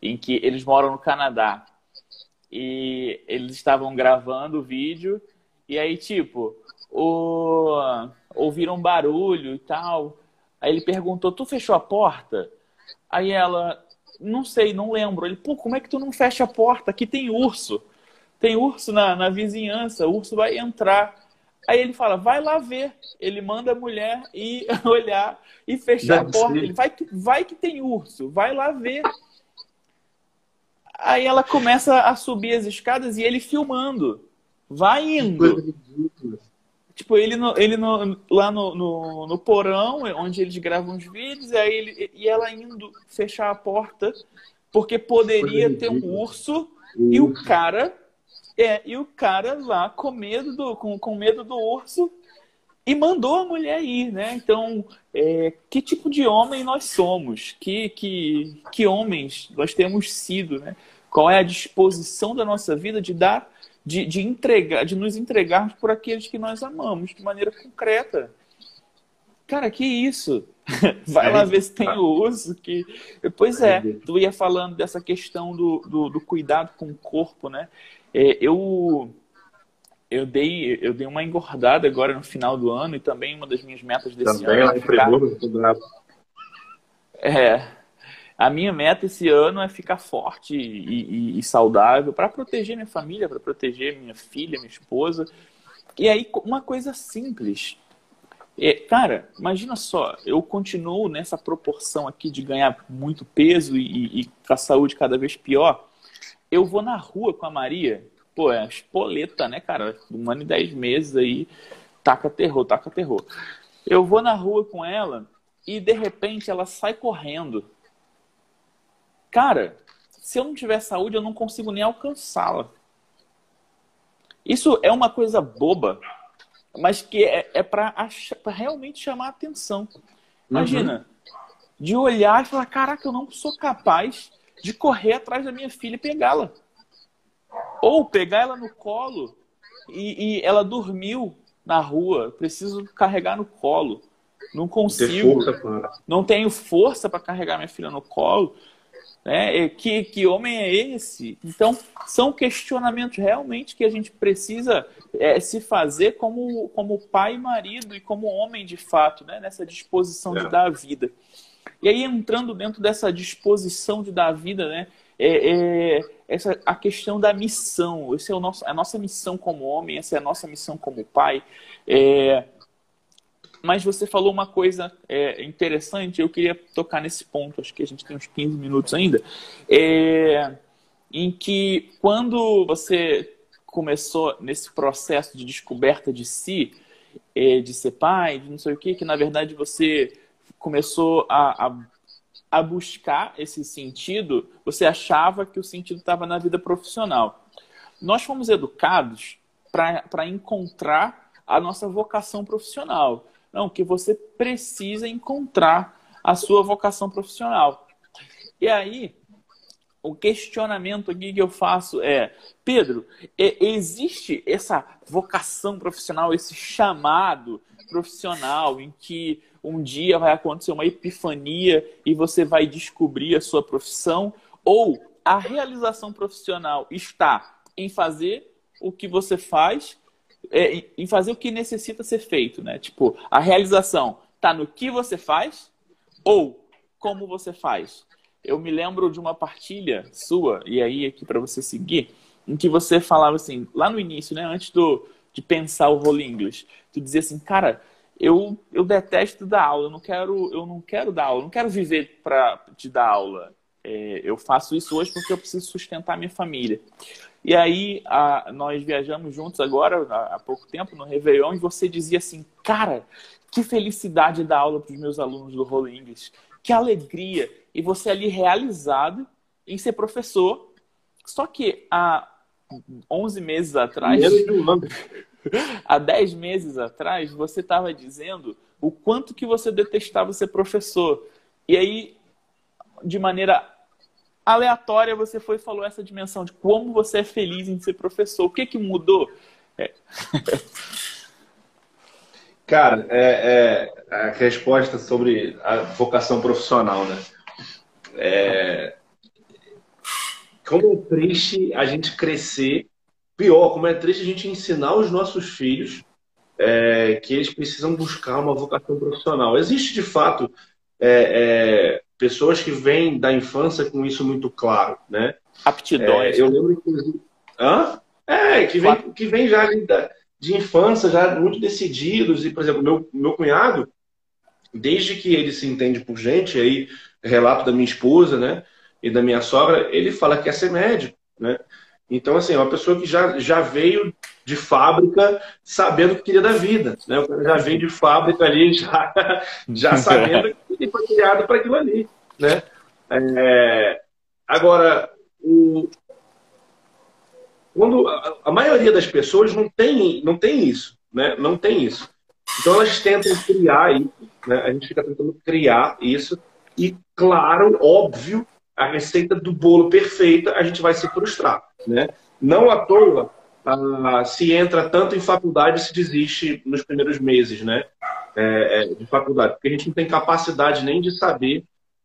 Speaker 1: em que eles moram no Canadá. E eles estavam gravando o vídeo, e aí, tipo, o... ouviram um barulho e tal. Aí ele perguntou: Tu fechou a porta? Aí ela, não sei, não lembro. Ele, pô, como é que tu não fecha a porta? Aqui tem urso. Tem urso na, na vizinhança, o urso vai entrar. Aí ele fala, vai lá ver. Ele manda a mulher ir olhar e fechar Deve a porta. Ser. Ele vai que, vai que tem urso, vai lá ver. Aí ela começa a subir as escadas e ele filmando. Vai indo. Tipo, ele, no, ele no, lá no, no, no, porão, onde eles gravam os vídeos, e, aí ele, e ela indo fechar a porta, porque poderia ter um urso, e o cara. É, e o cara lá com medo do, com, com medo do urso e mandou a mulher ir, né? Então, é, que tipo de homem nós somos? Que, que, que homens nós temos sido, né? Qual é a disposição da nossa vida de dar de, de entregar, de nos entregarmos por aqueles que nós amamos de maneira concreta. Cara, que isso? Vai lá ver se tem o uso. Que... Pois é, tu ia falando dessa questão do, do, do cuidado com o corpo, né? É, eu, eu, dei, eu dei uma engordada agora no final do ano e também uma das minhas metas desse também ano. Também lá em ficar... É, a minha meta esse ano é ficar forte e, e, e saudável para proteger minha família, para proteger minha filha, minha esposa. E aí, uma coisa simples. É, cara, imagina só, eu continuo nessa proporção aqui de ganhar muito peso e, e com a saúde cada vez pior. Eu vou na rua com a Maria, pô, é espoleta, né, cara? Um ano e dez meses aí, taca terror, taca terror. Eu vou na rua com ela e de repente ela sai correndo Cara, se eu não tiver saúde, eu não consigo nem alcançá-la. Isso é uma coisa boba, mas que é, é para realmente chamar a atenção. Imagina, uhum. de olhar e falar: caraca, eu não sou capaz de correr atrás da minha filha e pegá-la. Ou pegar ela no colo e, e, ela dormiu na rua, preciso carregar no colo. Não consigo. Não tenho força para carregar minha filha no colo. Né? Que, que homem é esse? Então, são questionamentos realmente que a gente precisa é, se fazer como, como pai e marido e como homem de fato, né? nessa disposição é. de dar a vida. E aí, entrando dentro dessa disposição de dar a vida, né? É, é, essa, a questão da missão. Essa é o nosso, a nossa missão como homem, essa é a nossa missão como pai. É, mas você falou uma coisa é, interessante, eu queria tocar nesse ponto, acho que a gente tem uns 15 minutos ainda, é, em que quando você começou nesse processo de descoberta de si, é, de ser pai, de não sei o que, que na verdade você começou a, a, a buscar esse sentido, você achava que o sentido estava na vida profissional. Nós fomos educados para encontrar a nossa vocação profissional. Não, que você precisa encontrar a sua vocação profissional. E aí, o questionamento aqui que eu faço é: Pedro, existe essa vocação profissional, esse chamado profissional em que um dia vai acontecer uma epifania e você vai descobrir a sua profissão? Ou a realização profissional está em fazer o que você faz é, em fazer o que necessita ser feito, né? Tipo, a realização está no que você faz ou como você faz. Eu me lembro de uma partilha sua, e aí aqui para você seguir, em que você falava assim, lá no início, né, antes do, de pensar o role English, tu dizia assim, cara, eu, eu detesto dar aula, eu não quero, eu não quero dar aula, eu não quero viver para te dar aula. É, eu faço isso hoje porque eu preciso sustentar minha família. E aí a, nós viajamos juntos agora, há, há pouco tempo, no Réveillon, e você dizia assim, cara, que felicidade dar aula para os meus alunos do Role English, que alegria. E você ali realizado em ser professor. Só que há 11 meses atrás, há 10 meses atrás, você estava dizendo o quanto que você detestava ser professor. E aí, de maneira aleatória, você foi e falou essa dimensão de como você é feliz em ser professor. O que, que mudou? É.
Speaker 2: Cara, é, é, a resposta sobre a vocação profissional, né? É, como é triste a gente crescer, pior, como é triste a gente ensinar os nossos filhos é, que eles precisam buscar uma vocação profissional. Existe, de fato, é, é pessoas que vêm da infância com isso muito claro, né?
Speaker 1: Aptidões.
Speaker 2: É, eu lembro, inclusive... Hã? É, que vem, que vem já de, de infância, já muito decididos. E, por exemplo, meu, meu cunhado, desde que ele se entende por gente, aí relato da minha esposa, né? E da minha sogra, ele fala que quer ser médico, né? Então, assim, é uma pessoa que já, já veio de fábrica sabendo o que queria da vida. Né? O cara já veio de fábrica ali, já, já sabendo que ele foi criado para aquilo ali. Né? É, agora, o, quando a, a, maioria das pessoas não tem, não tem isso. Né? Não tem isso. Então elas tentam criar isso, né? a gente fica tentando criar isso, e claro, óbvio, a receita do bolo perfeita, a gente vai se frustrar. Né? Não à toa ah, se entra tanto em faculdade se desiste nos primeiros meses né? É, é, de faculdade, porque a gente não tem capacidade nem de saber.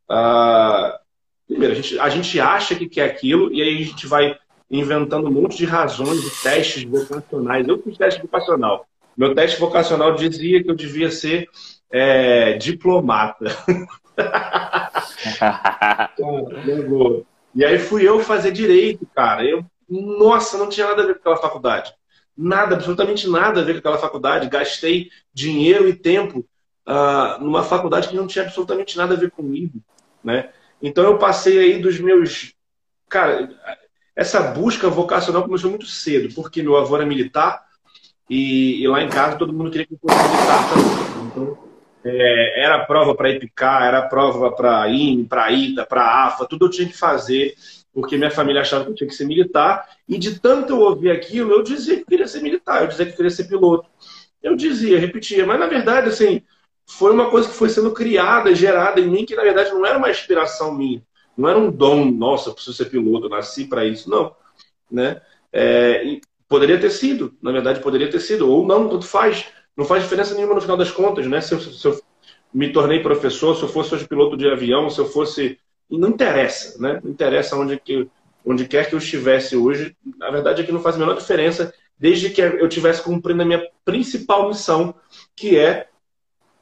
Speaker 2: Ah, primeiro, a gente, a gente acha que quer aquilo e aí a gente vai inventando um monte de razões de testes vocacionais. Eu fiz teste vocacional. Meu teste vocacional dizia que eu devia ser é, diplomata. e aí fui eu fazer direito, cara. Eu, nossa, não tinha nada a ver com aquela faculdade. Nada, absolutamente nada a ver com aquela faculdade. Gastei dinheiro e tempo uh, numa faculdade que não tinha absolutamente nada a ver comigo, né? Então eu passei aí dos meus... Cara, essa busca vocacional começou muito cedo, porque meu avô era militar e, e lá em casa todo mundo queria que eu fosse militar também. Então, é, era prova para IPCA, era prova para INE, para ITA, para AFA, tudo eu tinha que fazer, porque minha família achava que eu tinha que ser militar. E de tanto eu ouvir aquilo, eu dizia que queria ser militar, eu dizia que queria ser piloto. Eu dizia, repetia, mas na verdade, assim, foi uma coisa que foi sendo criada, gerada em mim, que na verdade não era uma inspiração minha, não era um dom, nossa, eu preciso ser piloto, eu nasci para isso, não. Né? É, poderia ter sido, na verdade, poderia ter sido, ou não, tanto faz não faz diferença nenhuma no final das contas, né? Se eu, se eu me tornei professor, se eu fosse hoje piloto de avião, se eu fosse. Não interessa, né? Não interessa onde, que, onde quer que eu estivesse hoje. A verdade é que não faz a menor diferença, desde que eu estivesse cumprindo a minha principal missão, que é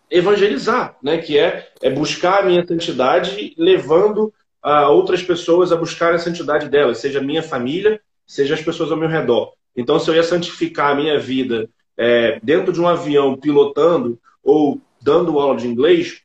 Speaker 2: evangelizar, né? Que é, é buscar a minha santidade, levando a outras pessoas a buscar a santidade delas, seja minha família, seja as pessoas ao meu redor. Então, se eu ia santificar a minha vida é, dentro de um avião pilotando ou dando aula de inglês,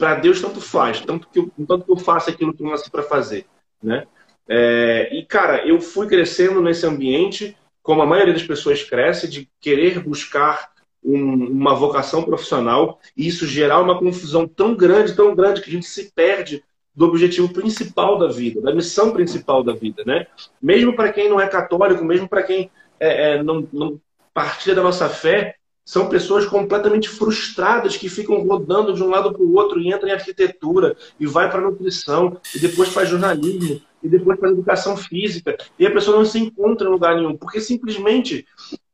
Speaker 2: para Deus tanto faz, tanto que eu, tanto que eu faço aquilo que eu nasci para fazer, né? É, e cara, eu fui crescendo nesse ambiente, como a maioria das pessoas cresce, de querer buscar um, uma vocação profissional e isso gerar uma confusão tão grande, tão grande que a gente se perde do objetivo principal da vida, da missão principal da vida, né? Mesmo para quem não é católico, mesmo para quem é, é, não, não partilha da nossa fé são pessoas completamente frustradas que ficam rodando de um lado para o outro e entram em arquitetura e vai para nutrição e depois faz jornalismo e depois faz educação física e a pessoa não se encontra em lugar nenhum porque simplesmente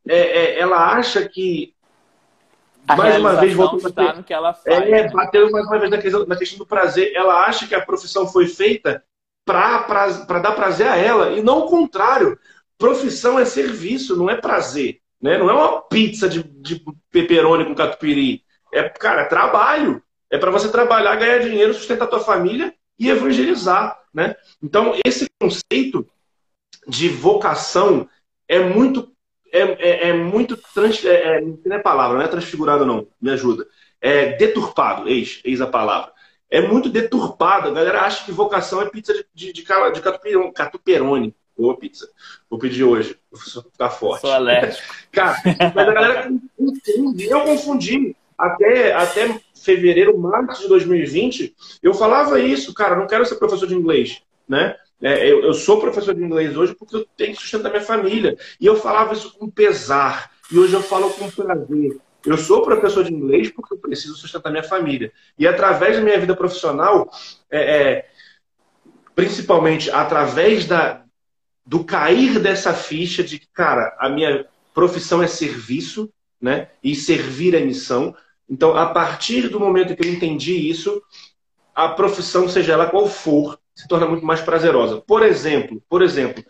Speaker 2: é, é, ela acha que
Speaker 1: a mais uma vez voltou a no que ela faz.
Speaker 2: É, bateu mais uma vez na questão, na questão do prazer. Ela acha que a profissão foi feita para dar prazer a ela e não o contrário. profissão é serviço, não é prazer. Né? Não é uma pizza de, de pepperoni com catupiry. É, cara, é trabalho. É para você trabalhar, ganhar dinheiro, sustentar tua família e evangelizar. Né? Então, esse conceito de vocação é muito. É, é, é muito. Trans, é, é, não é palavra, não é transfigurado, não. Me ajuda. É deturpado, eis, eis a palavra. É muito deturpado. A galera acha que vocação é pizza de, de, de, de catuperone. Ô, pizza. Vou pedir hoje. Vou ficar forte.
Speaker 1: Sou alérgico.
Speaker 2: Cara, mas a galera confunde. Eu confundi. Até, até fevereiro, março de 2020, eu falava isso, cara, não quero ser professor de inglês, né? É, eu, eu, sou professor de inglês hoje porque eu tenho que sustentar minha família. E eu falava isso com pesar. E hoje eu falo com prazer. Eu sou professor de inglês porque eu preciso sustentar minha família. E através da minha vida profissional, é, é, principalmente através da, do cair dessa ficha de que, cara, a minha profissão é serviço, né? E servir é missão. Então, a partir do momento que eu entendi isso, a profissão, seja ela qual for, se torna muito mais prazerosa. Por exemplo, por exemplo,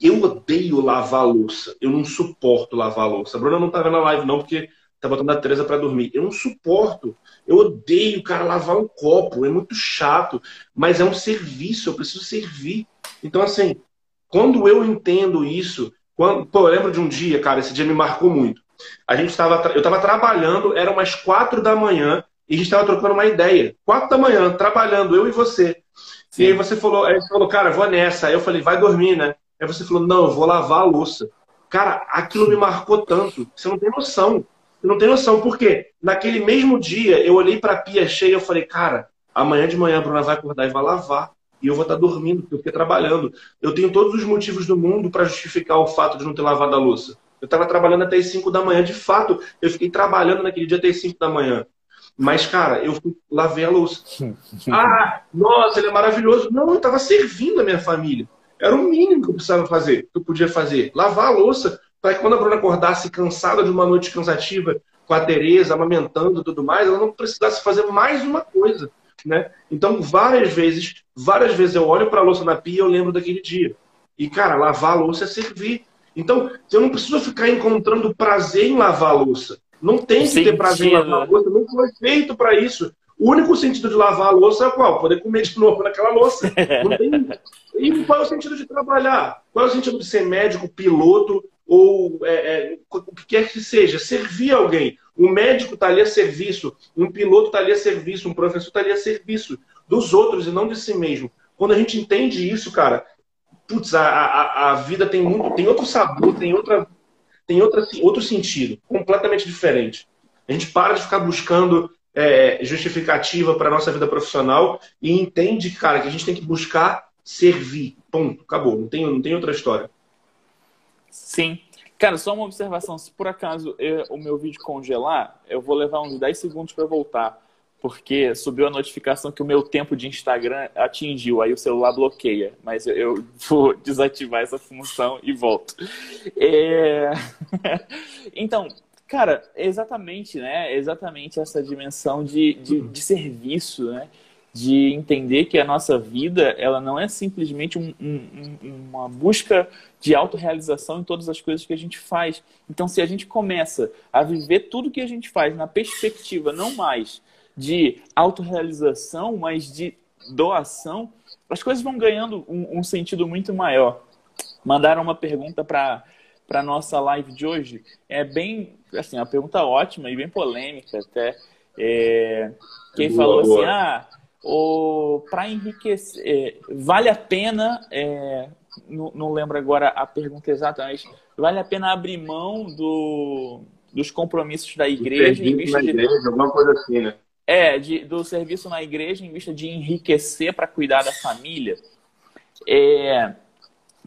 Speaker 2: eu odeio lavar louça. Eu não suporto lavar louça. A Bruna não tá vendo a live não, porque tá botando a Teresa para dormir. Eu não suporto. Eu odeio, cara, lavar um copo. É muito chato. Mas é um serviço, eu preciso servir. Então, assim, quando eu entendo isso, quando, pô, eu lembro de um dia, cara, esse dia me marcou muito. A gente estava, eu estava trabalhando, eram umas quatro da manhã e a gente estava trocando uma ideia. Quatro da manhã, trabalhando, eu e você. Sim. E aí você falou, aí você falou, cara, vou nessa. Aí eu falei, vai dormir, né? Aí você falou, não, eu vou lavar a louça. Cara, aquilo me marcou tanto. Você não tem noção. Você não tem noção. Por quê? Naquele mesmo dia, eu olhei para a pia cheia e falei, cara, amanhã de manhã a Bruna vai acordar e vai lavar e eu vou estar dormindo, porque eu fiquei trabalhando. Eu tenho todos os motivos do mundo para justificar o fato de não ter lavado a louça. Eu estava trabalhando até as 5 da manhã, de fato, eu fiquei trabalhando naquele dia até as 5 da manhã. Mas, cara, eu fui, lavei a louça. ah, nossa, ele é maravilhoso. Não, eu estava servindo a minha família. Era o mínimo que eu precisava fazer, que eu podia fazer. Lavar a louça, para que quando a Bruna acordasse cansada de uma noite cansativa com a Tereza, amamentando e tudo mais, ela não precisasse fazer mais uma coisa. Né? Então, várias vezes, várias vezes eu olho para a louça na pia e eu lembro daquele dia. E, cara, lavar a louça é servir. Então, eu não preciso ficar encontrando prazer em lavar a louça. Não tem que ter prazer em lavar a louça, não foi feito para isso. O único sentido de lavar a louça é qual? Poder comer de novo naquela louça. Não tem... E qual é o sentido de trabalhar? Qual é o sentido de ser médico, piloto ou é, é, o que quer que seja? Servir alguém. Um médico está ali a serviço, um piloto está ali a serviço, um professor está ali a serviço dos outros e não de si mesmo. Quando a gente entende isso, cara, putz, a, a, a vida tem muito, tem outro sabor, tem outra, tem outra, outro sentido, completamente diferente. A gente para de ficar buscando é, justificativa para a nossa vida profissional e entende, cara, que a gente tem que buscar servir. Ponto. Acabou. Não tem, não tem outra história.
Speaker 1: Sim. Cara, só uma observação. Se por acaso eu, o meu vídeo congelar, eu vou levar uns 10 segundos para voltar. Porque subiu a notificação que o meu tempo de Instagram atingiu. Aí o celular bloqueia. Mas eu, eu vou desativar essa função e volto. É... então, cara, exatamente, né? Exatamente essa dimensão de, de, de serviço, né? De entender que a nossa vida ela não é simplesmente um, um, uma busca de autorrealização em todas as coisas que a gente faz. Então, se a gente começa a viver tudo que a gente faz na perspectiva não mais de autorrealização, mas de doação, as coisas vão ganhando um, um sentido muito maior. Mandaram uma pergunta para para nossa live de hoje. É bem, assim, uma pergunta ótima e bem polêmica até. É, quem boa, falou boa. assim, ah, para enriquecer, é, vale a pena, é, não, não, lembro agora a pergunta exata, mas vale a pena abrir mão do, dos compromissos da igreja em vista de.
Speaker 2: Igreja, alguma coisa assim, né?
Speaker 1: É, de, do serviço na igreja em vista de enriquecer para cuidar da família. É,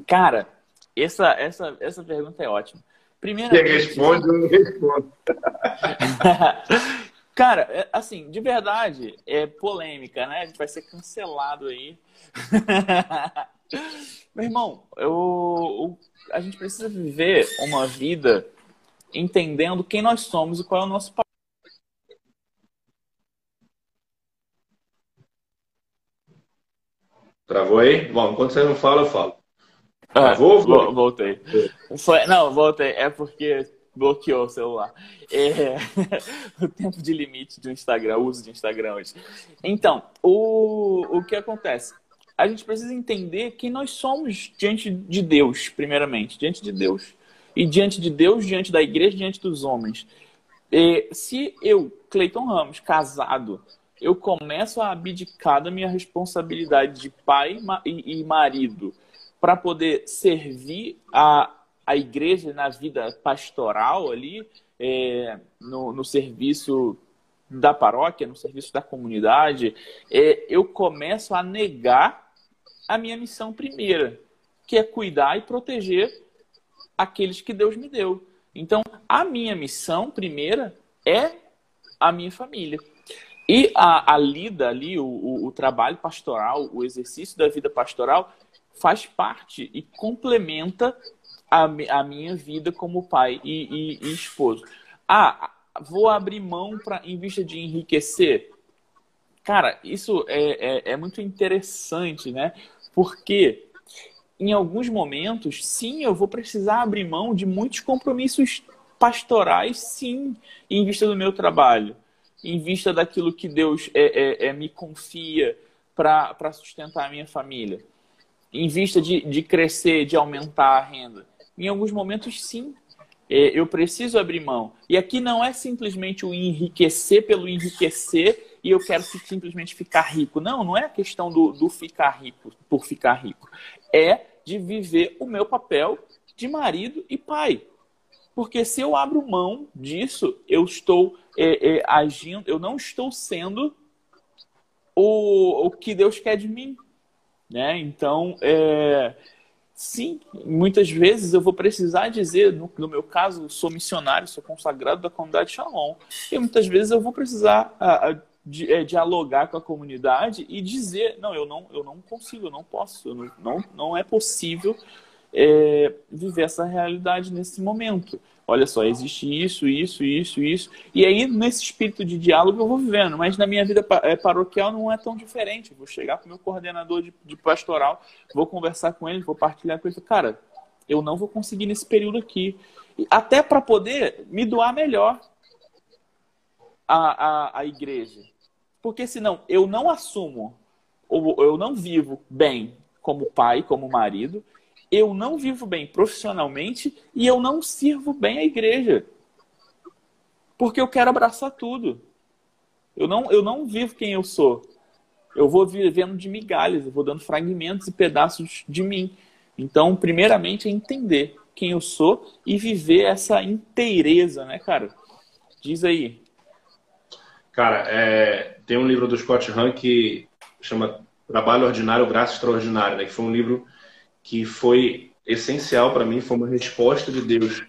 Speaker 1: cara, essa, essa, essa pergunta é ótima.
Speaker 2: Primeiro. Quem responde, eu não respondo.
Speaker 1: Cara, é, assim, de verdade, é polêmica, né? A gente vai ser cancelado aí. Meu irmão, eu, a gente precisa viver uma vida entendendo quem nós somos e qual é o nosso papel.
Speaker 2: Travou aí? Bom, enquanto você não fala, eu falo.
Speaker 1: Ah, vou, vou, voltei. Foi, não, voltei. É porque bloqueou o celular. É, o tempo de limite do Instagram, o uso de Instagram hoje. Então, o, o que acontece? A gente precisa entender quem nós somos diante de Deus, primeiramente. Diante de Deus. E diante de Deus, diante da igreja, diante dos homens. E, se eu, Cleiton Ramos, casado, eu começo a abdicar da minha responsabilidade de pai e marido para poder servir a, a igreja na vida pastoral ali, é, no, no serviço da paróquia, no serviço da comunidade, é, eu começo a negar a minha missão primeira, que é cuidar e proteger aqueles que Deus me deu. Então, a minha missão primeira é a minha família. E a, a lida ali, o, o, o trabalho pastoral, o exercício da vida pastoral, faz parte e complementa a, a minha vida como pai e, e, e esposo. Ah, vou abrir mão para em vista de enriquecer. Cara, isso é, é, é muito interessante, né? Porque em alguns momentos, sim, eu vou precisar abrir mão de muitos compromissos pastorais, sim, em vista do meu trabalho, em vista daquilo que Deus é, é, é me confia para sustentar a minha família em vista de, de crescer, de aumentar a renda? Em alguns momentos, sim. É, eu preciso abrir mão. E aqui não é simplesmente o enriquecer pelo enriquecer e eu quero simplesmente ficar rico. Não, não é a questão do, do ficar rico por ficar rico. É de viver o meu papel de marido e pai. Porque se eu abro mão disso, eu estou é, é, agindo, eu não estou sendo o, o que Deus quer de mim. Né? Então, é, sim, muitas vezes eu vou precisar dizer, no, no, meu caso, sou missionário, sou consagrado da comunidade Shalom, e muitas vezes eu vou precisar a, a, di, é, dialogar com a comunidade e dizer, não, eu não, eu não consigo, eu não posso, eu não, não, não é possível é, viver essa realidade nesse momento olha só, existe isso, isso, isso, isso. E aí, nesse espírito de diálogo, eu vou vivendo. Mas na minha vida é, paroquial não é tão diferente. Vou chegar para o meu coordenador de, de, pastoral, vou conversar com ele, vou partilhar com ele. Cara, eu não vou conseguir nesse período aqui. Até para poder me doar melhor a, a, a igreja. Porque senão eu não assumo, ou eu não vivo bem como pai, como marido, eu não vivo bem profissionalmente e eu não sirvo bem a igreja. Porque eu quero abraçar tudo. Eu não, eu não vivo quem eu sou. Eu vou vivendo de migalhas, eu vou dando fragmentos e pedaços de mim. Então, primeiramente, é entender quem eu sou e viver essa inteireza, né, cara? Diz aí.
Speaker 2: Cara, é, tem um livro do Scott Hahn que chama Trabalho Ordinário, Graça Extraordinária, né? Que foi um livro que foi essencial para mim, foi uma resposta de Deus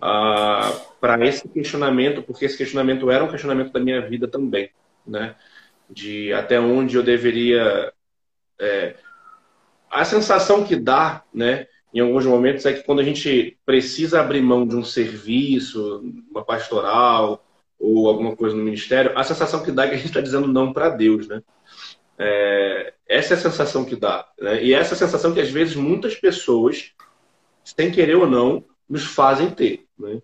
Speaker 2: ah, para esse questionamento, porque esse questionamento era um questionamento da minha vida também, né? De até onde eu deveria. É... a sensação que dá, né? Em alguns momentos é que quando a gente precisa abrir mão de um serviço, uma pastoral ou alguma coisa no ministério, a sensação que dá é que a gente está dizendo não para Deus, né? É, essa é a sensação que dá. Né? E essa é a sensação que, às vezes, muitas pessoas, sem querer ou não, nos fazem ter. Né?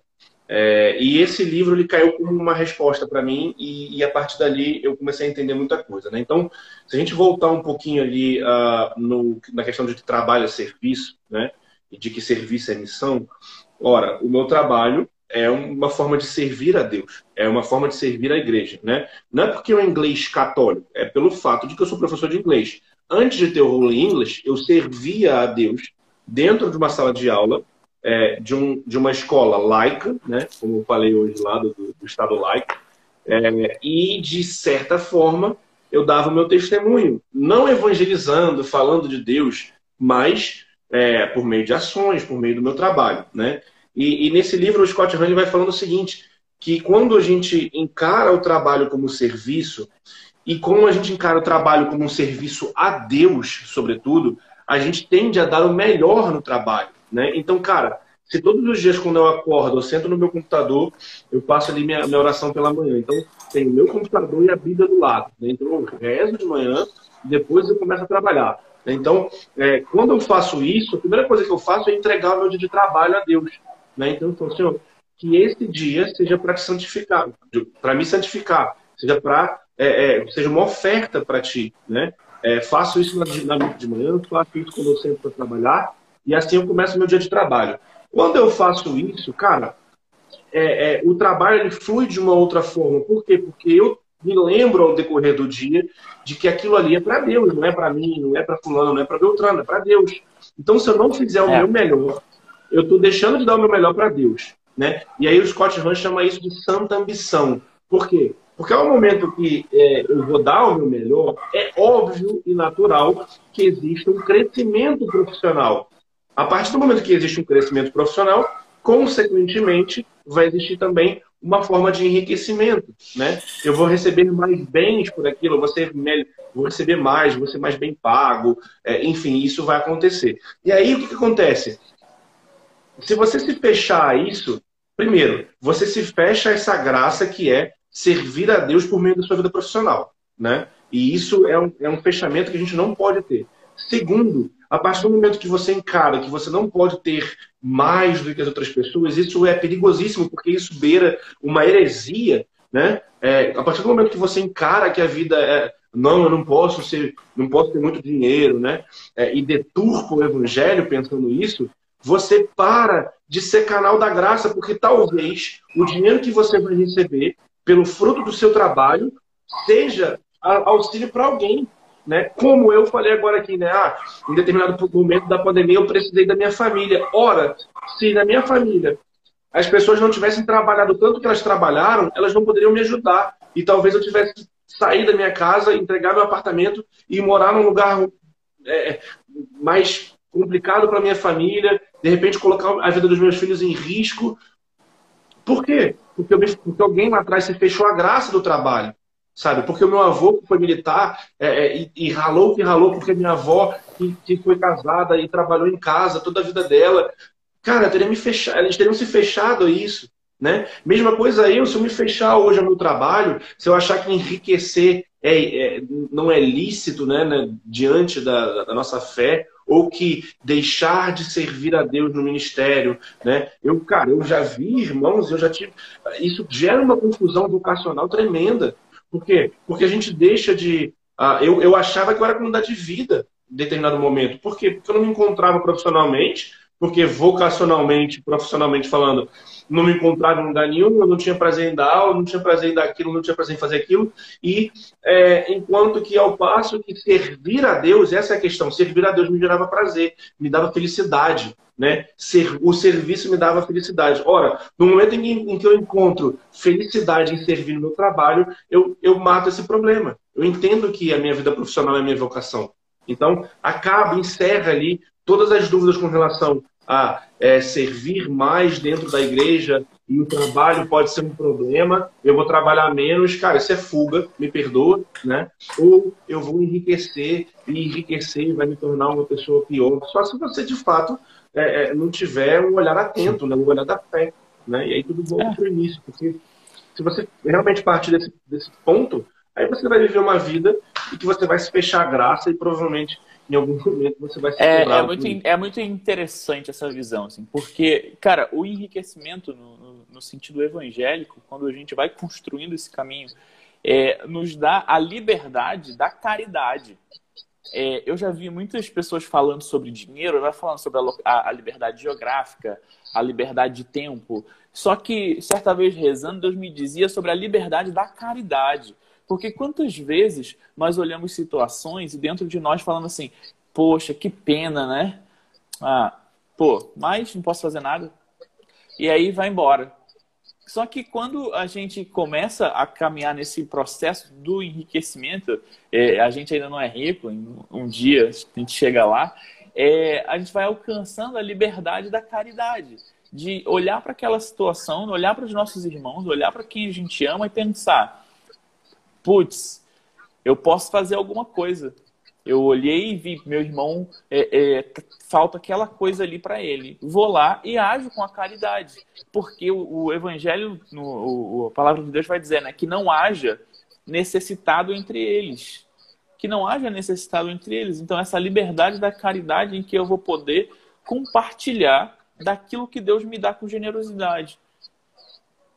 Speaker 2: É, e esse livro ele caiu como uma resposta para mim e, e, a partir dali eu comecei a entender muita coisa. Né? Então, se a gente voltar um pouquinho ali uh, no, na questão de trabalho é serviço, né? e de que serviço é missão, ora, o meu trabalho é uma forma de servir a Deus, é uma forma de servir a igreja, né? Não é porque eu é inglês católico, é pelo fato de que eu sou professor de inglês. Antes de ter o Holy English, eu servia a Deus dentro de uma sala de aula é, de, um, de uma escola laica, né? Como eu falei hoje lá do, do Estado laico, é, e de certa forma eu dava o meu testemunho, não evangelizando, falando de Deus, mas é, por meio de ações, por meio do meu trabalho, né? E, e nesse livro o Scott Hahn vai falando o seguinte, que quando a gente encara o trabalho como serviço e como a gente encara o trabalho como um serviço a Deus, sobretudo, a gente tende a dar o melhor no trabalho, né? Então, cara, se todos os dias quando eu acordo, eu sento no meu computador, eu passo ali minha, minha oração pela manhã. Então, tem o meu computador e a Bíblia do lado. Né? Então, eu rezo de manhã, depois eu começo a trabalhar. Então, é, quando eu faço isso, a primeira coisa que eu faço é entregar o meu dia de trabalho a Deus. Né? Então, falo, Senhor, que esse dia seja para te santificar, para me santificar, seja para é, é, seja uma oferta para ti, né? É, faço isso na, na de manhã, faço isso quando eu sento para trabalhar e assim eu começo meu dia de trabalho. Quando eu faço isso, cara, é, é, o trabalho ele flui de uma outra forma. Por quê? Porque eu me lembro ao decorrer do dia de que aquilo ali é para Deus, não é para mim, não é para fulano, não é para Beltrano, é para Deus. Então, se eu não fizer o é. meu melhor, eu estou deixando de dar o meu melhor para Deus. Né? E aí o Scott Hahn chama isso de santa ambição. Por quê? Porque ao momento que é, eu vou dar o meu melhor, é óbvio e natural que existe um crescimento profissional. A partir do momento que existe um crescimento profissional, consequentemente, vai existir também uma forma de enriquecimento, né? Eu vou receber mais bens por aquilo, vou, ser, vou receber mais, vou ser mais bem pago, é, enfim, isso vai acontecer. E aí, o que, que acontece? Se você se fechar a isso, primeiro, você se fecha a essa graça que é servir a Deus por meio da sua vida profissional, né? E isso é um, é um fechamento que a gente não pode ter. Segundo, a partir do momento que você encara que você não pode ter mais do que as outras pessoas, isso é perigosíssimo, porque isso beira uma heresia, né? É, a partir do momento que você encara que a vida é não, eu não posso ser, não posso ter muito dinheiro, né? É, e deturpa o evangelho pensando isso, você para de ser canal da graça, porque talvez o dinheiro que você vai receber pelo fruto do seu trabalho seja auxílio para alguém. Né? Como eu falei agora aqui, né? Ah, em determinado momento da pandemia eu precisei da minha família. Ora, se na minha família as pessoas não tivessem trabalhado tanto que elas trabalharam, elas não poderiam me ajudar. E talvez eu tivesse que sair da minha casa, entregar meu apartamento e morar num lugar é, mais complicado para minha família, de repente colocar a vida dos meus filhos em risco. Por quê? Porque, eu, porque alguém lá atrás se fechou a graça do trabalho, sabe? Porque o meu avô foi militar é, é, e, e, ralou que ralou, porque minha avó que, que, foi casada e trabalhou em casa toda a vida dela. Cara, teria me fechado, eles teriam se fechado a isso. Né? Mesma coisa eu, se eu me fechar hoje ao meu trabalho, se eu achar que enriquecer é, é não é lícito né, né diante da, da, nossa fé, ou que deixar de servir a Deus no ministério, né? Eu, cara, eu já vi, irmãos, eu já tive. Isso gera uma confusão vocacional tremenda. Por quê? Porque a gente deixa de. Uh, eu, eu achava que eu era comunidade de vida em determinado momento. Por quê? Porque eu não me encontrava profissionalmente, porque vocacionalmente, profissionalmente falando, não me encontrava em lugar nenhum, eu não tinha prazer em dar aula, não tinha prazer em dar aquilo, não tinha prazer em fazer aquilo. E é, enquanto que ao passo que servir a Deus, essa é a questão, servir a Deus me gerava prazer, me dava felicidade. Né? Ser, o serviço me dava felicidade. Ora, no momento em, em, que eu encontro felicidade em servir no meu trabalho, eu, eu mato esse problema. Eu entendo que a minha vida profissional é a minha vocação. Então, acaba, encerra ali todas as dúvidas com relação a é, servir mais dentro da igreja e o trabalho pode ser um problema, eu vou trabalhar menos, cara, isso é fuga, me perdoa, né? Ou eu vou enriquecer e enriquecer vai me tornar uma pessoa pior. Só se você de fato é, é não tiver um olhar atento, né? um olhar da fé, né? E aí tudo volta é. para o início, porque se você realmente partir desse, desse ponto, aí você vai viver uma vida e que você vai se fechar a graça e provavelmente em algum momento você vai se
Speaker 1: é, é muito É muito interessante essa visão, assim, porque, cara, o enriquecimento no, no, no sentido evangélico, quando a gente vai construindo esse caminho, é, nos dá a liberdade da caridade. É, eu já vi muitas pessoas falando sobre dinheiro, vai falando sobre a, a, liberdade geográfica, a liberdade de tempo. Só que, certa vez rezando, Deus me dizia sobre a liberdade da caridade. Porque quantas vezes nós olhamos situações e dentro de nós falando assim, poxa, que pena, né? Ah, pô, mas não posso fazer nada. E aí vai embora. Só que quando a gente começa a caminhar nesse processo do enriquecimento, é, a gente ainda não é rico, um dia a gente chega lá, é, a gente vai alcançando a liberdade da caridade, de olhar para aquela situação, olhar para os nossos irmãos, olhar para quem a gente ama e pensar: putz, eu posso fazer alguma coisa. Eu olhei e vi meu irmão é, é, falta aquela coisa ali para ele. Vou lá e ajo com a caridade, porque o, o evangelho, no, o, a palavra de Deus vai dizer, né, que não haja necessitado entre eles, que não haja necessitado entre eles. Então, essa liberdade da caridade em que eu vou poder compartilhar daquilo que Deus me dá com generosidade.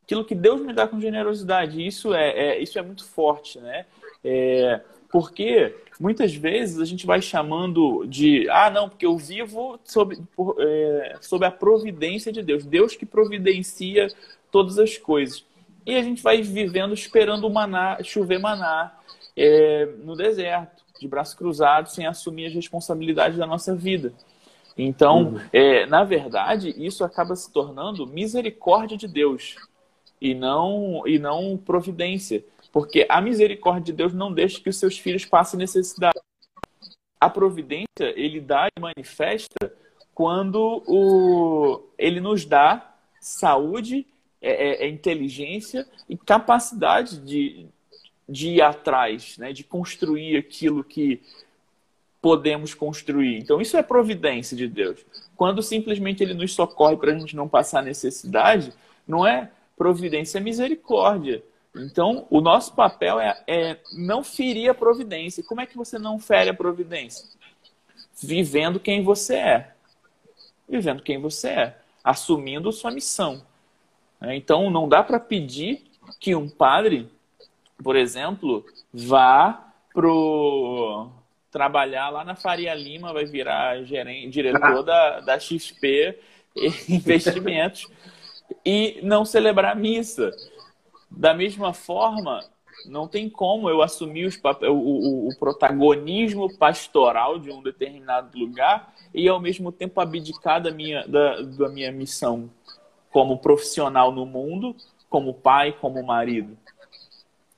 Speaker 1: Aquilo que Deus me dá com generosidade. Isso é, é isso é muito forte, né? É, porque muitas vezes a gente vai chamando de ah, não, porque eu vivo sob, por, é, sob a providência de Deus. Deus que providencia todas as coisas. E a gente vai vivendo esperando o maná, chover maná é, no deserto, de braços cruzados, sem assumir as responsabilidades da nossa vida. Então, uhum. é, na verdade, isso acaba se tornando misericórdia de Deus e não, e não providência. Porque a misericórdia de Deus não deixa que os seus filhos passem necessidade. A providência, ele dá e manifesta quando o, ele nos dá saúde, é, é, é inteligência e capacidade de, de ir atrás, né? de construir aquilo que podemos construir. Então, isso é providência de Deus. Quando simplesmente ele nos socorre para a gente não passar necessidade, não é providência, é misericórdia. Então, o nosso papel é, é não ferir a providência. Como é que você não fere a providência? Vivendo quem você é. Vivendo quem você é. Assumindo sua missão. Então, não dá para pedir que um padre, por exemplo, vá pro trabalhar lá na Faria Lima, vai virar gerente, diretor da, da XP Investimentos e não celebrar missa. Da mesma forma, não tem como eu assumir os o, o, o, protagonismo pastoral de um determinado lugar e, ao mesmo tempo, abdicar da minha, da, da minha missão como profissional no mundo, como pai, como marido.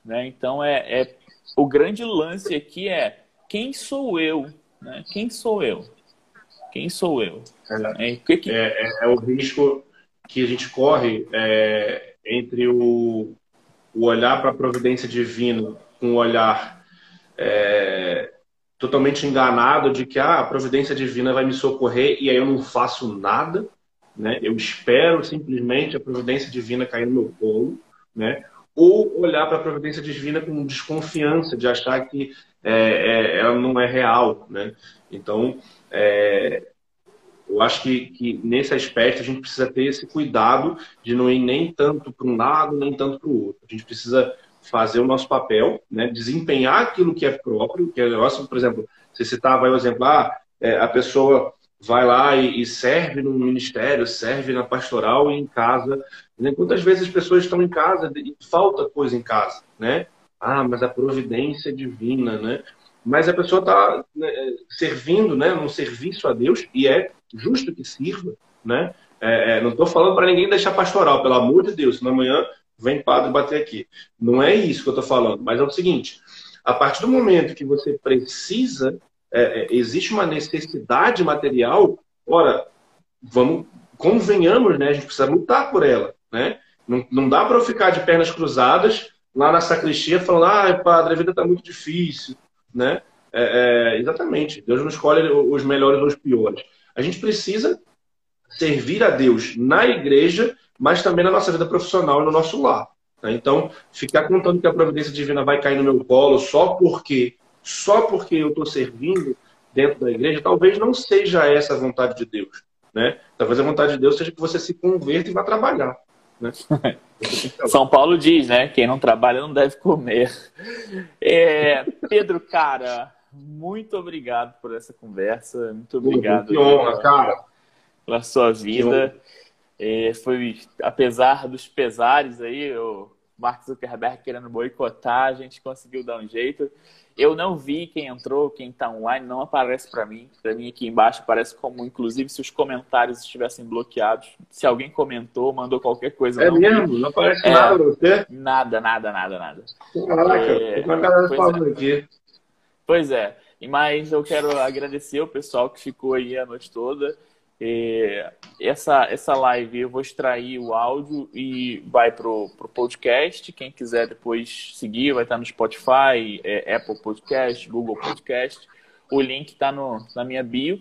Speaker 1: Né? Então, é, é o grande lance aqui é quem sou eu? Né? Quem sou eu? Quem sou eu?
Speaker 2: É, é, que que... é, é, é o risco que a gente corre é, entre o, o olhar para a providência divina com o olhar é, totalmente enganado de que ah, a providência divina vai me socorrer e aí eu não faço nada, né? Eu espero simplesmente a providência divina cair no meu colo, né? Ou olhar para a providência divina com desconfiança, de achar que é, é, ela não é real, né? Então, é, eu acho que, que, nesse aspecto a gente precisa ter esse cuidado de não ir nem tanto para um lado, nem tanto para o outro. A gente precisa fazer o nosso papel, né? desempenhar aquilo que é próprio, que é negócio, por exemplo, você citava aí o exemplo, ah, é, a pessoa vai lá e, e, serve no ministério, serve na pastoral e em casa. Né? Quantas vezes as pessoas estão em casa e falta coisa em casa, né? Ah, mas a providência divina, né? Mas a pessoa está né, servindo, né, num serviço a Deus e é justo que sirva, né? É, é, não estou falando para ninguém deixar pastoral, pelo amor de Deus, senão amanhã vem padre bater aqui. Não é isso que eu estou falando, mas é o seguinte: a partir do momento que você precisa, é, é, existe uma necessidade material, ora, vamos, convenhamos, né? A gente precisa lutar por ela, né? Não, não dá para eu ficar de pernas cruzadas lá na sacristia falando, ah, padre, a vida está muito difícil, né? É, é, exatamente. Deus não escolhe os melhores ou os piores. A gente precisa servir a Deus na igreja, mas também na nossa vida profissional e no nosso lar. Tá? Então, ficar contando que a providência divina vai cair no meu colo só porque, só porque eu estou servindo dentro da igreja, talvez não seja essa a vontade de Deus. Né? Talvez a vontade de Deus seja que você se converta e vá trabalhar. Né?
Speaker 1: São Paulo diz, né? Quem não trabalha não deve comer. É, Pedro, cara, muito obrigado por essa conversa. Muito obrigado.
Speaker 2: Que honra, cara.
Speaker 1: Pela sua vida. É, foi, apesar dos pesares aí, o Mark Zuckerberg querendo boicotar, a gente conseguiu dar um jeito. Eu não vi quem entrou, quem está online, não aparece para mim. Para mim aqui embaixo aparece como, inclusive, se os comentários estivessem bloqueados. Se alguém comentou, mandou qualquer coisa.
Speaker 2: É não mesmo? Vi. Não aparece é, nada você?
Speaker 1: Nada, nada, nada, nada.
Speaker 2: Caraca, é, uma galera falando
Speaker 1: é. aqui. Pois é. Mas eu quero agradecer o pessoal que ficou aí a noite toda. essa, essa live eu vou extrair o áudio e vai pro, pro podcast. Quem quiser depois seguir, vai estar no Spotify, é, Apple Podcast, Google Podcast. O link está na minha bio.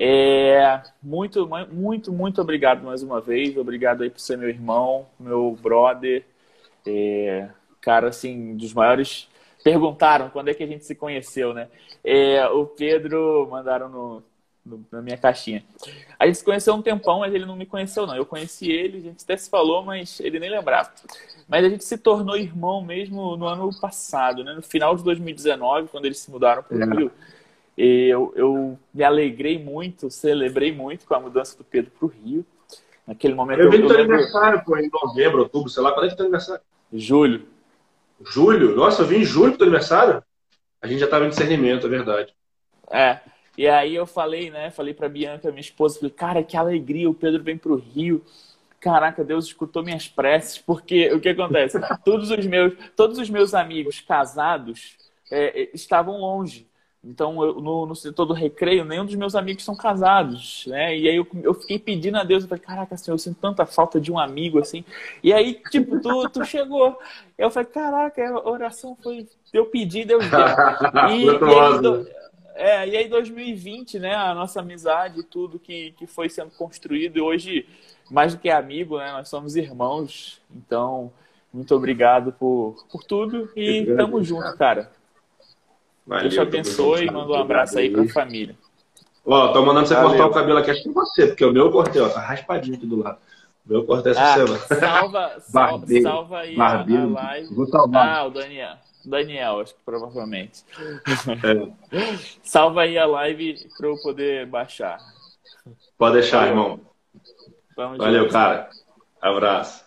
Speaker 1: É, muito, muito, muito obrigado mais uma vez. Obrigado aí por ser meu irmão, meu brother. É, cara, assim, dos maiores Perguntaram quando é que a gente se conheceu, né? É, o Pedro mandaram no, no, na minha caixinha. A gente se conheceu um tempão, mas ele não me conheceu, não. Eu conheci ele, a gente até se falou, mas ele nem lembrava. Mas a gente se tornou irmão mesmo no ano passado, né? No final de 2019, quando eles se mudaram para o é. Rio. Eu, eu me alegrei muito, celebrei muito com a mudança do Pedro para o Rio. Naquele momento.
Speaker 2: Eu vi teu aniversário, pô, em novembro, outubro, sei lá, quando é que é teu aniversário?
Speaker 1: Julho.
Speaker 2: Julho? Nossa, eu vim em julho pro aniversário? A gente já estava em discernimento, é verdade.
Speaker 1: É. E aí eu falei, né? Falei pra Bianca, minha esposa, falei, cara, que alegria, o Pedro vem pro Rio. Caraca, Deus escutou minhas preces, porque o que acontece? todos os meus, todos os meus amigos casados é, é estavam longe. Então, eu, no, no, setor do recreio, nenhum dos meus amigos são casados, né? E aí eu, eu fiquei pedindo a Deus, eu falei, caraca, Senhor, eu sinto tanta falta de um amigo, assim. E aí, tipo, tu, tu chegou. Eu falei, caraca, a oração foi... Eu pedi, Deus deu. E, e, aí, do, é, e aí 2020, né? A nossa amizade, tudo que, que foi sendo construído. E hoje, mais do que amigo, né? Nós somos irmãos. Então, muito obrigado por, por tudo. E tamo junto, cara. Valeu, Deus te abençoe e manda um abraço aí pra família.
Speaker 2: Ó, tô mandando você Valeu. cortar o cabelo aqui, acho que você, porque o meu eu cortei, ó, tá raspadinho aqui do lado. O meu eu cortei essa ah, semana.
Speaker 1: Salva, salva, salva aí barbeiro. a, live. Vou salvar. Ah, o Daniel. Daniel, acho que provavelmente. É. salva aí a live para eu poder baixar.
Speaker 2: Pode deixar, Valeu. irmão. Vamos Valeu, junto. cara. Abraço.